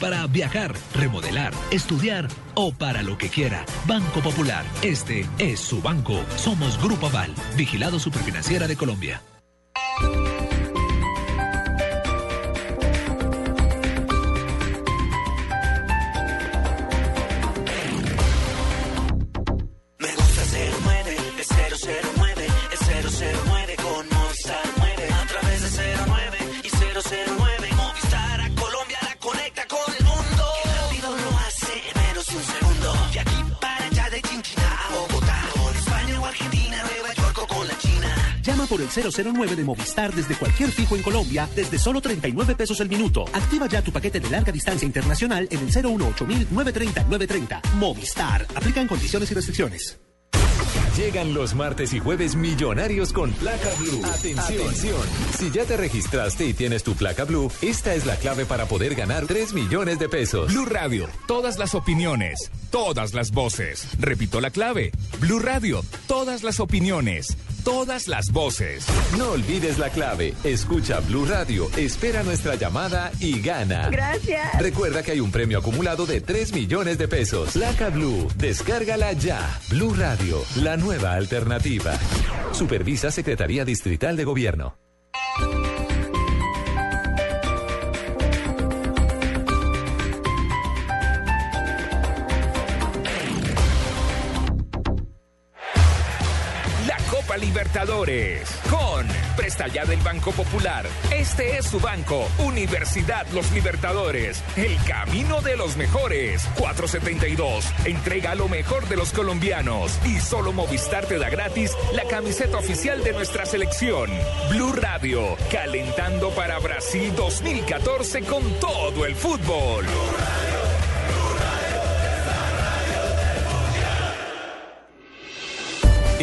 para viajar, remodelar, estudiar o para lo que quiera. Banco Popular. Este es su banco. Somos Grupo Aval, vigilado superfinanciera de Colombia. Por el 009 de Movistar desde cualquier fijo en Colombia desde solo 39 pesos el minuto. Activa ya tu paquete de larga distancia internacional en el 018 930 930. Movistar. Aplican condiciones y restricciones. Llegan los martes y jueves millonarios con placa blue. Atención. Si ya te registraste y tienes tu placa blue, esta es la clave para poder ganar 3 millones de pesos. Blue Radio, todas las opiniones, todas las voces. Repito la clave. Blue Radio, todas las opiniones, todas las voces. No olvides la clave. Escucha Blue Radio, espera nuestra llamada y gana. Gracias. Recuerda que hay un premio acumulado de 3 millones de pesos. Placa Blue, descárgala ya. Blue Radio, la nueva alternativa. Supervisa Secretaría Distrital de Gobierno. Con Presta Ya del Banco Popular. Este es su banco, Universidad Los Libertadores. El camino de los mejores. 472. Entrega lo mejor de los colombianos. Y solo Movistar te da gratis la camiseta oficial de nuestra selección. Blue Radio, calentando para Brasil 2014 con todo el fútbol.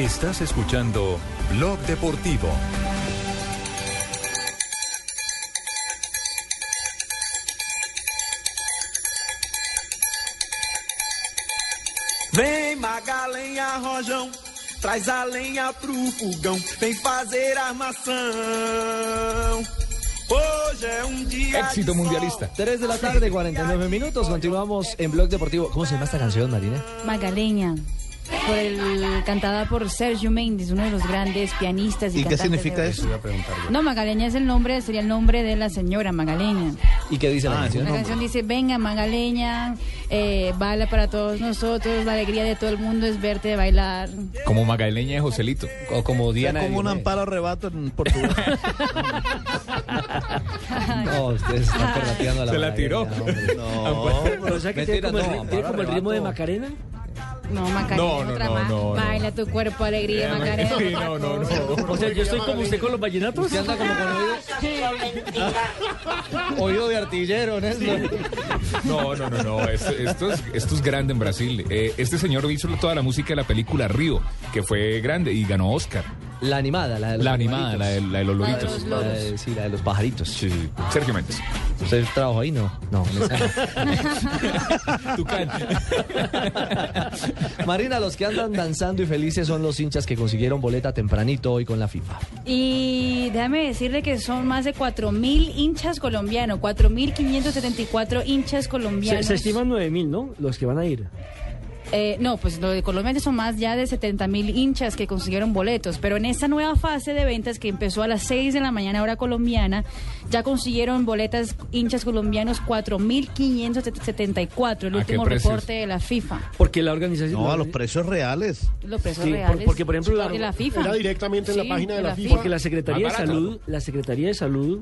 Estás escuchando Blog Deportivo. Vem Magalenha Rojão, traz a lenha pro fogão, vem fazer armação. Hoje é um dia Éxito mundialista. 3 de la tarde, 49 minutos. Continuamos en Blog Deportivo. ¿Cómo se llama esta canción, Marina? Magaleña. Por el, cantada por Sergio Méndez, uno de los grandes pianistas y, ¿Y qué significa eso? No, Magaleña es el nombre, sería el nombre de la señora Magaleña. ¿Y qué dice la canción? La canción dice, venga Magaleña, eh, baila para todos nosotros, la alegría de todo el mundo es verte bailar. Como Magdalena de Joselito. O como Es como un amparo arrebato en Portugal. [laughs] No, ustedes están perrateando a la Se la tiró. Hombre. [laughs] No, Pero, o sea que tiene como, el, no, tiene como el ritmo de. Macarena. No, Macarena, No, no, otra no, más. no. Baila tu cuerpo, alegría, Macarena. Sí, no, no, no. O sea, yo estoy como usted con los vallenatos. Usted anda como con oído, oído de artillero, Néstor. No, no, no, no. Esto, esto es, esto es grande en Brasil. Eh, este señor hizo toda la música de la película Río, que fue grande y ganó Oscar. La animada, la de los La animada, la de, la de los La de loritos. los La loros. de- sí, la de los pajaritos. Sí, sí. Sergio Méndez. ¿Usted trabajó ahí? No. No, en esa. [laughs] Tucán. [laughs] Marina, los que andan danzando y felices son los hinchas que consiguieron boleta tempranito hoy con la FIFA. Y déjame decirle que son más de 4.000 hinchas colombianos, 4.574 hinchas Se, colombianos. se estiman 9.000, ¿no? Los que van a ir. Eh, no, pues lo de Colombia son más ya de 70 mil hinchas que consiguieron boletos, pero en esta nueva fase de ventas que empezó a las 6 de la mañana hora colombiana, ya consiguieron boletas hinchas colombianos 4.574, el ¿A qué último reporte de la FIFA. Porque la organización. No, a los precios reales. Los precios Sí, por- reales porque, por ejemplo, la- de la FIFA. Era directamente en la página de la FIFA. Porque la Secretaría de. Salud, la Secretaría de Salud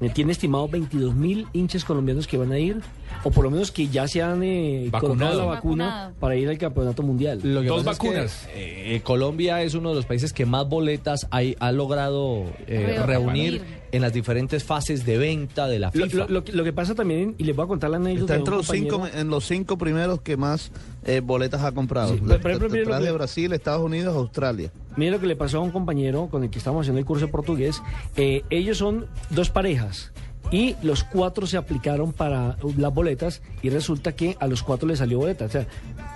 eh, tiene estimado 22 mil hinchas colombianos que van a ir, o por lo menos que ya se han eh, Vacunado. la vacuna Vacunado. para ir al campeonato mundial. Lo que Dos pasa es que, vacunas. eh, Colombia es uno de los países que más boletas hay- ha logrado eh, Re- reunir reunir. en las diferentes fases de venta de la Lo, FIFA. lo- lo que- lo que pasa también, y les voy a contar la anécdota. Está de entre los cinco, en los cinco primeros que más eh, boletas ha comprado. Sí, Le- por ejemplo, mire lo Detrás que- de Brasil, Estados Unidos, Australia. Mire lo que le pasó a un compañero con el que estamos haciendo el curso de portugués. Eh, ellos son dos parejas y los cuatro se aplicaron para las boletas y resulta que a los cuatro les salió boleta. O sea,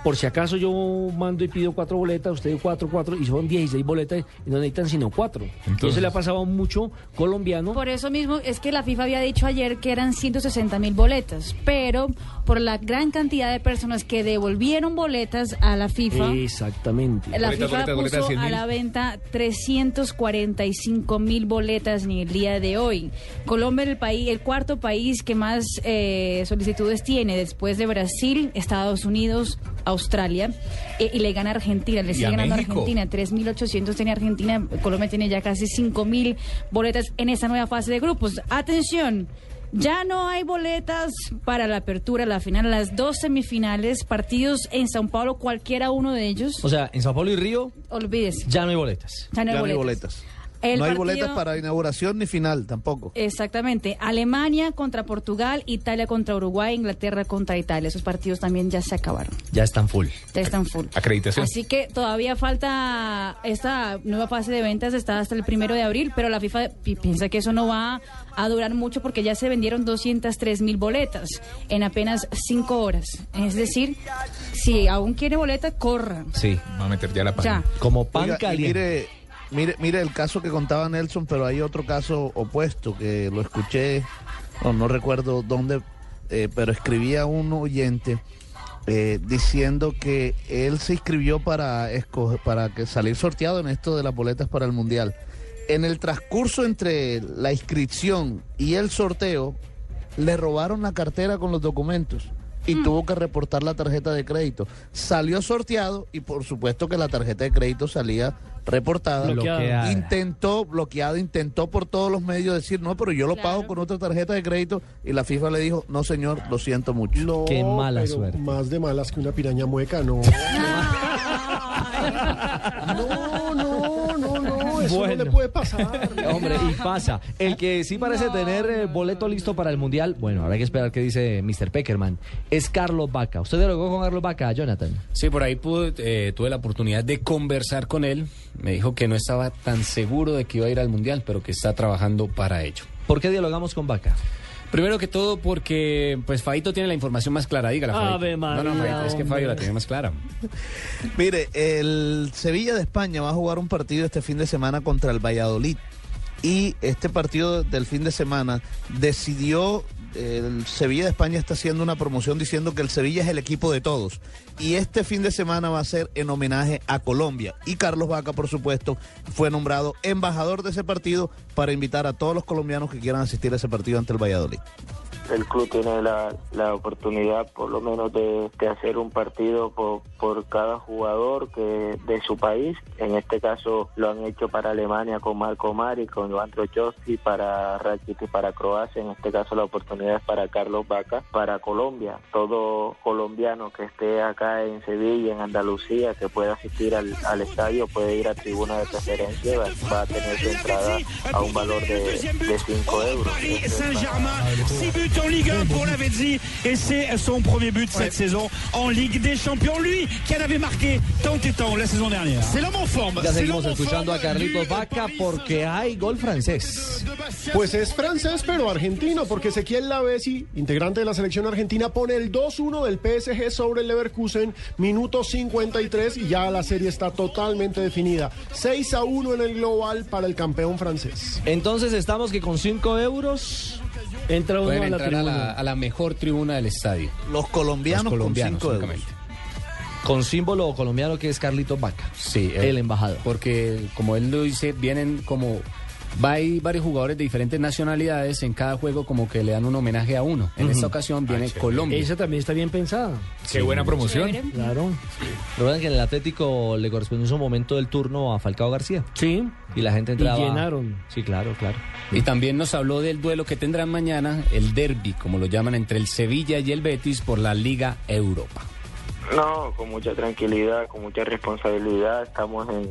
por si acaso yo mando y pido cuatro boletas, usted cuatro, cuatro y son 16 boletas y no necesitan sino cuatro. y eso le ha pasado a mucho colombiano. Por eso mismo es que la FIFA había dicho ayer que eran 160 mil boletas, pero por la gran cantidad de personas que devolvieron boletas a la FIFA, Exactamente. la FIFA puso 100 a la venta 345 mil boletas en el día de hoy. Colombia es el país, el cuarto país que más eh, solicitudes tiene después de Brasil, Estados Unidos, Australia eh, y le gana Argentina, le sigue ganando México. Argentina, 3.800 tiene Argentina, Colombia tiene ya casi 5.000 boletas en esta nueva fase de grupos. Atención. Ya no hay boletas para la apertura, la final, las dos semifinales, partidos en Sao Paulo, cualquiera uno de ellos. O sea, en Sao Paulo y Río Olvídese. ya no hay boletas. Ya no hay Ya no hay boletas. El no hay partido- boletas para inauguración ni final tampoco. Exactamente. Alemania contra Portugal, Italia contra Uruguay, Inglaterra contra Italia. Esos partidos también ya se acabaron. Ya están full. Ya están full. Acreditación. Así que todavía falta esta nueva fase de ventas, está hasta el primero de abril, pero la FIFA pi- piensa que eso no va a durar mucho porque ya se vendieron 203 mil boletas en apenas cinco horas. Es decir, si aún quiere boleta, corra. Sí. Vamos a meter ya la Ya. página. Como pan Oiga, caliente. Mire, mire, el caso que contaba Nelson, pero hay otro caso opuesto que lo escuché, no, no recuerdo dónde, eh, pero escribía un oyente eh, diciendo que él se inscribió para escoger, para que salir sorteado en esto de las boletas para el mundial. En el transcurso entre la inscripción y el sorteo, le robaron la cartera con los documentos y tuvo que reportar la tarjeta de crédito. Salió sorteado y por supuesto que la tarjeta de crédito salía reportada. Bloqueada. Intentó, bloqueado, intentó por todos los medios decir, no, pero yo lo pago con otra tarjeta de crédito y la FIFA le dijo, no señor, lo siento mucho. No, pero Más de malas que una piraña mueca, no, [laughs] no, no, no, le puede pasar. [laughs] Hombre, y pasa. El que sí parece tener eh, boleto listo para el Mundial, bueno, habrá que esperar qué dice Mr. Peckerman, es Carlos Vaca. ¿Usted dialogó con Carlos Vaca, Jonathan? Sí, por ahí pude, eh, tuve la oportunidad de conversar con él. Me dijo que no estaba tan seguro de que iba a ir al Mundial, pero que está trabajando para ello. ¿Por qué dialogamos con Vaca? Primero que todo porque pues Fabito tiene la información más clara, dígala Fabito. Ave no, no, Fabito, es que Fabio la tiene más clara. [laughs] Mire, el Sevilla de España va a jugar un partido este fin de semana contra el Valladolid. Y este partido del fin de semana decidió, el Sevilla de España está haciendo una promoción diciendo que el Sevilla es el equipo de todos. Y este fin de semana va a ser en homenaje a Colombia. Y Carlos Vaca, por supuesto, fue nombrado embajador de ese partido para invitar a todos los colombianos que quieran asistir a ese partido ante el Valladolid. El club tiene la, la oportunidad por lo menos de, de hacer un partido por, por cada jugador que de su país. En este caso lo han hecho para Alemania con Marco Mari, con Jovan Trochowski, para Rakitic y para Croacia. En este caso la oportunidad es para Carlos Vaca, para Colombia. Todo colombiano que esté acá en Sevilla, en Andalucía, que pueda asistir al, al estadio, puede ir a tribuna de preferencia, va, va a tener su entrada a un valor de 5 euros. Saint-Germain, 6 buts en Ligue 1 pour la Vezzi et c'est son premier but cette saison en Ligue des Champions. Lui qui en avait marqué tant et tant la saison dernière. C'est l'homme en forme. Ya seguimos escuchando a. Carlitos Vaca porque hay gol francés. Pues es francés, pero argentino, porque Ezequiel Lavesi, integrante de la selección argentina, pone el 2-1 del PSG sobre el Leverkusen, minuto 53, y ya la serie está totalmente definida. 6 a 1 en el global para el campeón francés. Entonces estamos que con 5 euros entra uno Pueden a la entrar a la, a la mejor tribuna del estadio. Los colombianos, Los colombianos, con 5 euros. con símbolo colombiano que es Carlitos Vaca. Sí, El embajador. Porque, como él lo dice, vienen como. Va hay varios jugadores de diferentes nacionalidades en cada juego, como que le dan un homenaje a uno. En esta ocasión viene Colombia. Esa también está bien pensada. Qué buena promoción. Chévere. Claro. Recuerdan que en el Atlético le correspondió en su momento el turno a Falcao García. Sí. Y la gente entraba. Y llenaron. Sí, claro, claro. Y también nos habló del duelo que tendrán mañana, el derby, como lo llaman, entre el Sevilla y el Betis por la Liga Europa. No, con mucha tranquilidad, con mucha responsabilidad. Estamos en,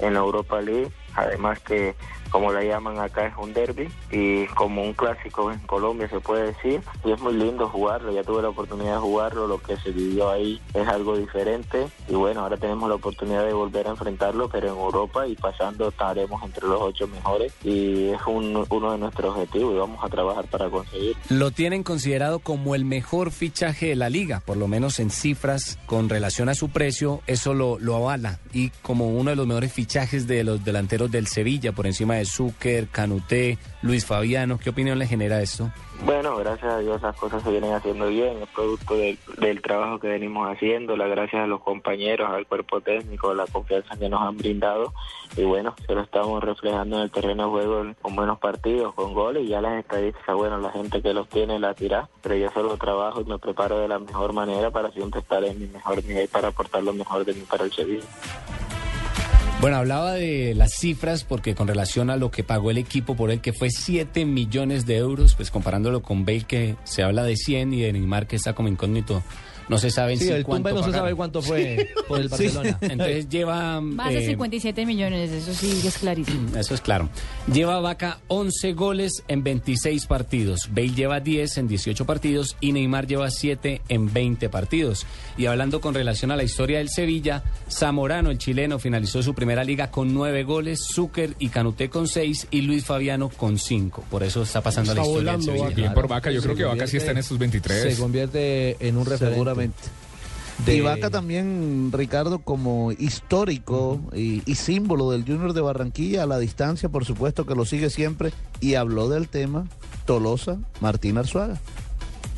en la Europa League. Además que, como la llaman acá, es un derby y como un clásico en Colombia se puede decir. Y es muy lindo jugarlo. Ya tuve la oportunidad de jugarlo. Lo que se vivió ahí es algo diferente. Y bueno, ahora tenemos la oportunidad de volver a enfrentarlo, pero en Europa y pasando estaremos entre los ocho mejores. Y es un- uno de nuestros objetivos y vamos a trabajar para conseguirlo. Lo tienen considerado como el mejor fichaje de la liga, por lo menos en cifras con relación a su precio, eso lo, lo avala. Y como uno de los mejores fichajes de los delanteros del Sevilla, por encima de Zucker, Canuté, Luis Fabiano, ¿qué opinión le genera esto? Bueno, gracias a Dios las cosas se vienen haciendo bien, es producto del, trabajo que venimos haciendo, las gracias a los compañeros, al cuerpo técnico, la confianza que nos han brindado y bueno, se lo estamos reflejando en el terreno de juego con buenos partidos, con goles y ya las estadísticas, bueno, la gente que los tiene la tira, pero yo solo trabajo y me preparo de la mejor manera para siempre estar en mi mejor nivel para aportar lo mejor de mí para el Sevilla. Bueno, hablaba de las cifras porque con relación a lo que pagó el equipo por él, que fue 7 millones de euros, pues comparándolo con Bale que se habla de 100 y de Neymar que está como incógnito, no se sabe en Sí, sí el cuánto Tumbe no se sabe cuánto fue por el Sí. Barcelona. [laughs] Entonces lleva... Más de eh, 57 millones, eso sí es clarísimo. [clears throat] Eso es claro. Lleva Vaca 11 goles en 26 partidos. Bale lleva 10 en 18 partidos y Neymar lleva 7 en 20 partidos. Y hablando con relación a la historia del Sevilla, Zamorano, el chileno, finalizó su primera liga con 9 goles, Zucker y Canuté con 6 y Luis Fabiano con 5. Por eso está pasando a la Está historia del volando, Sevilla. Vaca. Bien por Vaca, yo creo que Vaca sí está en estos 23. Se convierte en un referente. Seguramente. Y Vaca también, Ricardo, como histórico y, y símbolo del Junior de Barranquilla, a la distancia, por supuesto que lo sigue siempre, y habló del tema Tolosa, Martín Arzuaga.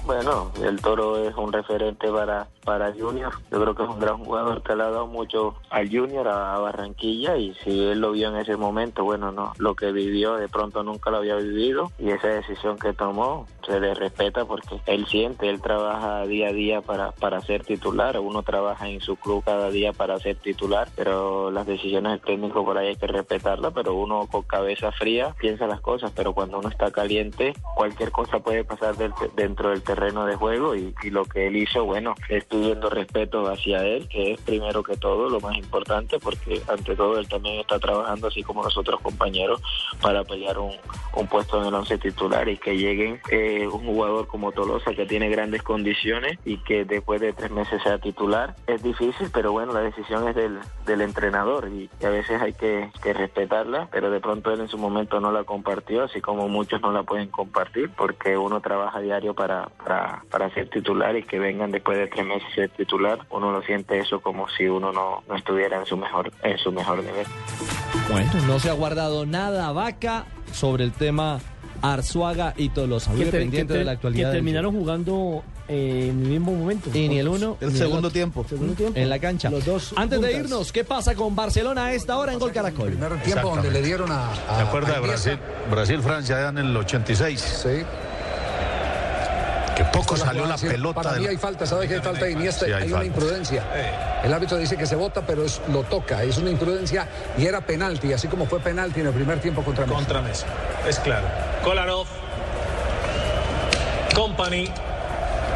Bueno, el Toro es un referente para, para Junior. Yo creo que es un gran jugador que le ha dado mucho al Junior, a, a Barranquilla, y si él lo vio en ese momento, bueno, no, lo que vivió de pronto nunca lo había vivido, y esa decisión que tomó se le respeta porque él siente, él trabaja día a día para, para ser titular, uno trabaja en su club cada día para ser titular, pero las decisiones del técnico por ahí hay que respetarlas, pero uno con cabeza fría piensa las cosas, pero cuando uno está caliente, cualquier cosa puede pasar del- dentro del terreno de juego y, lo que él hizo, bueno, es respeto hacia él, que es primero que todo lo más importante, porque ante todo él también está trabajando así como nosotros compañeros para pelear un, un puesto en el once titular y que lleguen eh, un jugador como Tolosa que tiene grandes condiciones y que después de tres meses sea titular. Es difícil, pero bueno, la decisión es del, del entrenador y, y a veces hay que, que respetarla, pero de pronto él en su momento no la compartió, así como muchos no la pueden compartir, porque uno trabaja diario para, para, para ser titular y que vengan después de tres meses ser titular, uno lo siente eso como si uno no, no estuviera en su mejor, en su mejor nivel. Bueno, no se ha guardado nada Vaca sobre el tema Arzuaga y Tolosa. Te- de la actualidad. Que terminaron jugando eh, en el mismo momento. Y ni el uno El ni segundo otro. tiempo. Segundo tiempo. En la cancha. Los dos Antes de irnos, ¿qué pasa con Barcelona a esta hora en Gol Caracol? tiempo donde le dieron a. ¿Se acuerda de Brasil? Brasil-Francia ya en el 86. Sí. Que poco salió la pelota. Para de mí la- hay falta, ¿sabe qué hay falta de Iniesta? Sí, hay hay una imprudencia. El árbitro dice que se vota, pero es, lo toca. Es una imprudencia y era penalti, así como fue penalti en el primer tiempo contra Messi. Contra Messi, es claro. Kolarov, Company.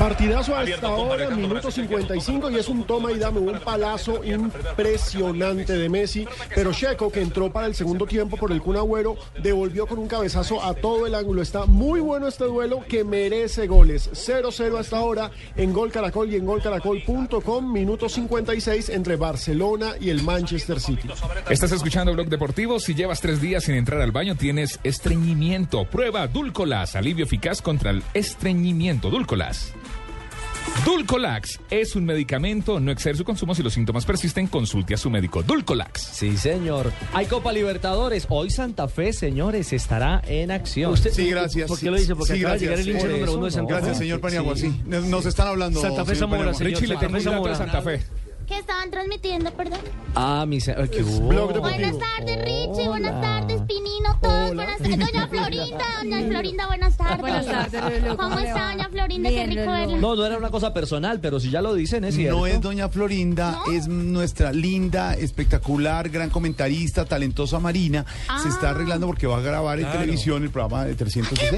Partidazo a esta hora, minuto Brasil, 55 y es un toma y dame, un palazo impresionante de Messi. Pero Checo, que entró para el segundo tiempo por el Kun Agüero, devolvió con un cabezazo a todo el ángulo. Está muy bueno este duelo que merece goles. 0-0 hasta ahora en Gol Caracol y en golcaracol.com, minuto 56 entre Barcelona y el Manchester City. Estás escuchando Blog Deportivo. Si llevas tres días sin entrar al baño, tienes estreñimiento. Prueba Dulcolas, alivio eficaz contra el estreñimiento. Dulcolas. Dulcolax es un medicamento. No exceder su consumo si los síntomas persisten. Consulte a su médico. Dulcolax. Sí, señor. Hay Copa Libertadores. Hoy Santa Fe, señores, estará en acción. Usted- Sí, gracias. ¿Por qué lo dice? Porque Sí, acaba de llegar el gracias. hincha número uno de Santa Fe. Gracias, señor Paniagua. Sí. Sí, nos nos están hablando. Santa Fe señor Zamora, Paniagua. señor. Richie, le Santa tengo Fe un dato de Zamora. Santa Fe. ¿Qué estaban transmitiendo, perdón? Ah, mi se- ay, ¿qué? Blog Buenas tardes, Richie. Buenas tardes, Pinino. Todos. Buenas tardes. Doña Florinda. Doña Florinda, buenas tardes. Buenas tardes. ¿Cómo ¿Cómo le está, va? doña Florinda? Qué Bien, rico verla. No, no era una cosa personal, pero si ya lo dicen, es cierto. No es doña Florinda, es nuestra linda, espectacular, gran comentarista, talentosa Marina. Se Ah. está arreglando porque va a grabar en Claro. televisión el programa de 360.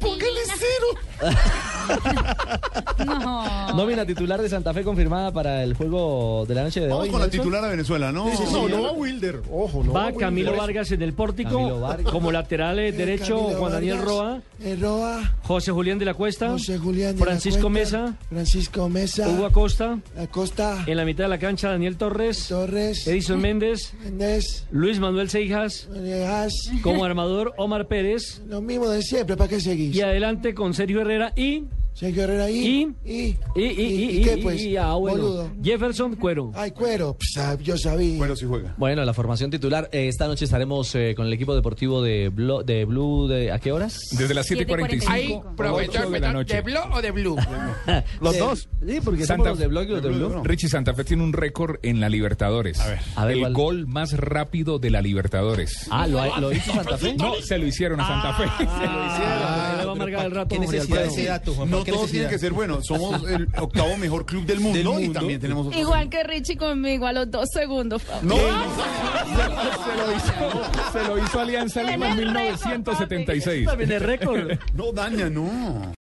Póngale cero! [laughs] No. Nómina titular de Santa Fe confirmada para el juego de la noche de Vamos hoy. con la titular a Venezuela, ¿no? No, no va Wilder. Ojo, no Va. Camilo Vargas en el pórtico, Camilo Vargas. como lateral eh, derecho Camilo Juan Daniel Vargas, Roa, eh, Roa, José Julián de la Cuesta, José Julián de la Francisco Mesa, Francisco Mesa, Hugo Acosta, Acosta, en la mitad de la cancha Daniel Torres, Torres, Edison Méndez, Méndez, Luis Manuel Seijas, Manejas, como armador Omar Pérez, lo mismo de siempre, ¿para qué seguís? y adelante con Sergio Herrera y Herrera. Y- y, y, y, y, ¿Y qué, y- pues? y- ah, bueno, Boludo. Jefferson Cuero. Ay, cuero, pues, ah, yo sabía. Bueno, sí juega. Bueno, la formación titular. eh, esta noche estaremos eh, con el equipo deportivo de, Blo- de Blue. De, ¿A qué horas? Desde las 7.45. Ahí, ocho de la noche. ¿De Blue o de Blue? [laughs] Los dos. Sí, porque Santa- somos los de Blog y los de Blue. Richie Santa Fe tiene un récord en la Libertadores. A ver, el ¿cuál? gol más rápido de la Libertadores. Ah, ¿lo, lo hizo Santa Fe? No, se lo hicieron a Santa Fe. Se lo hicieron. le va a amargar el rato ¿qué necesidad de Alfredo. ese dato, Juan? No ¿Qué todos necesidad? tienen que ser buenos. Somos el octavo mejor club del mundo, y también tenemos. Igual que Richie conmigo a los dos segundos. No, se, lo hizo, se lo hizo Alianza Lima en 1976. También es récord. no daña, no.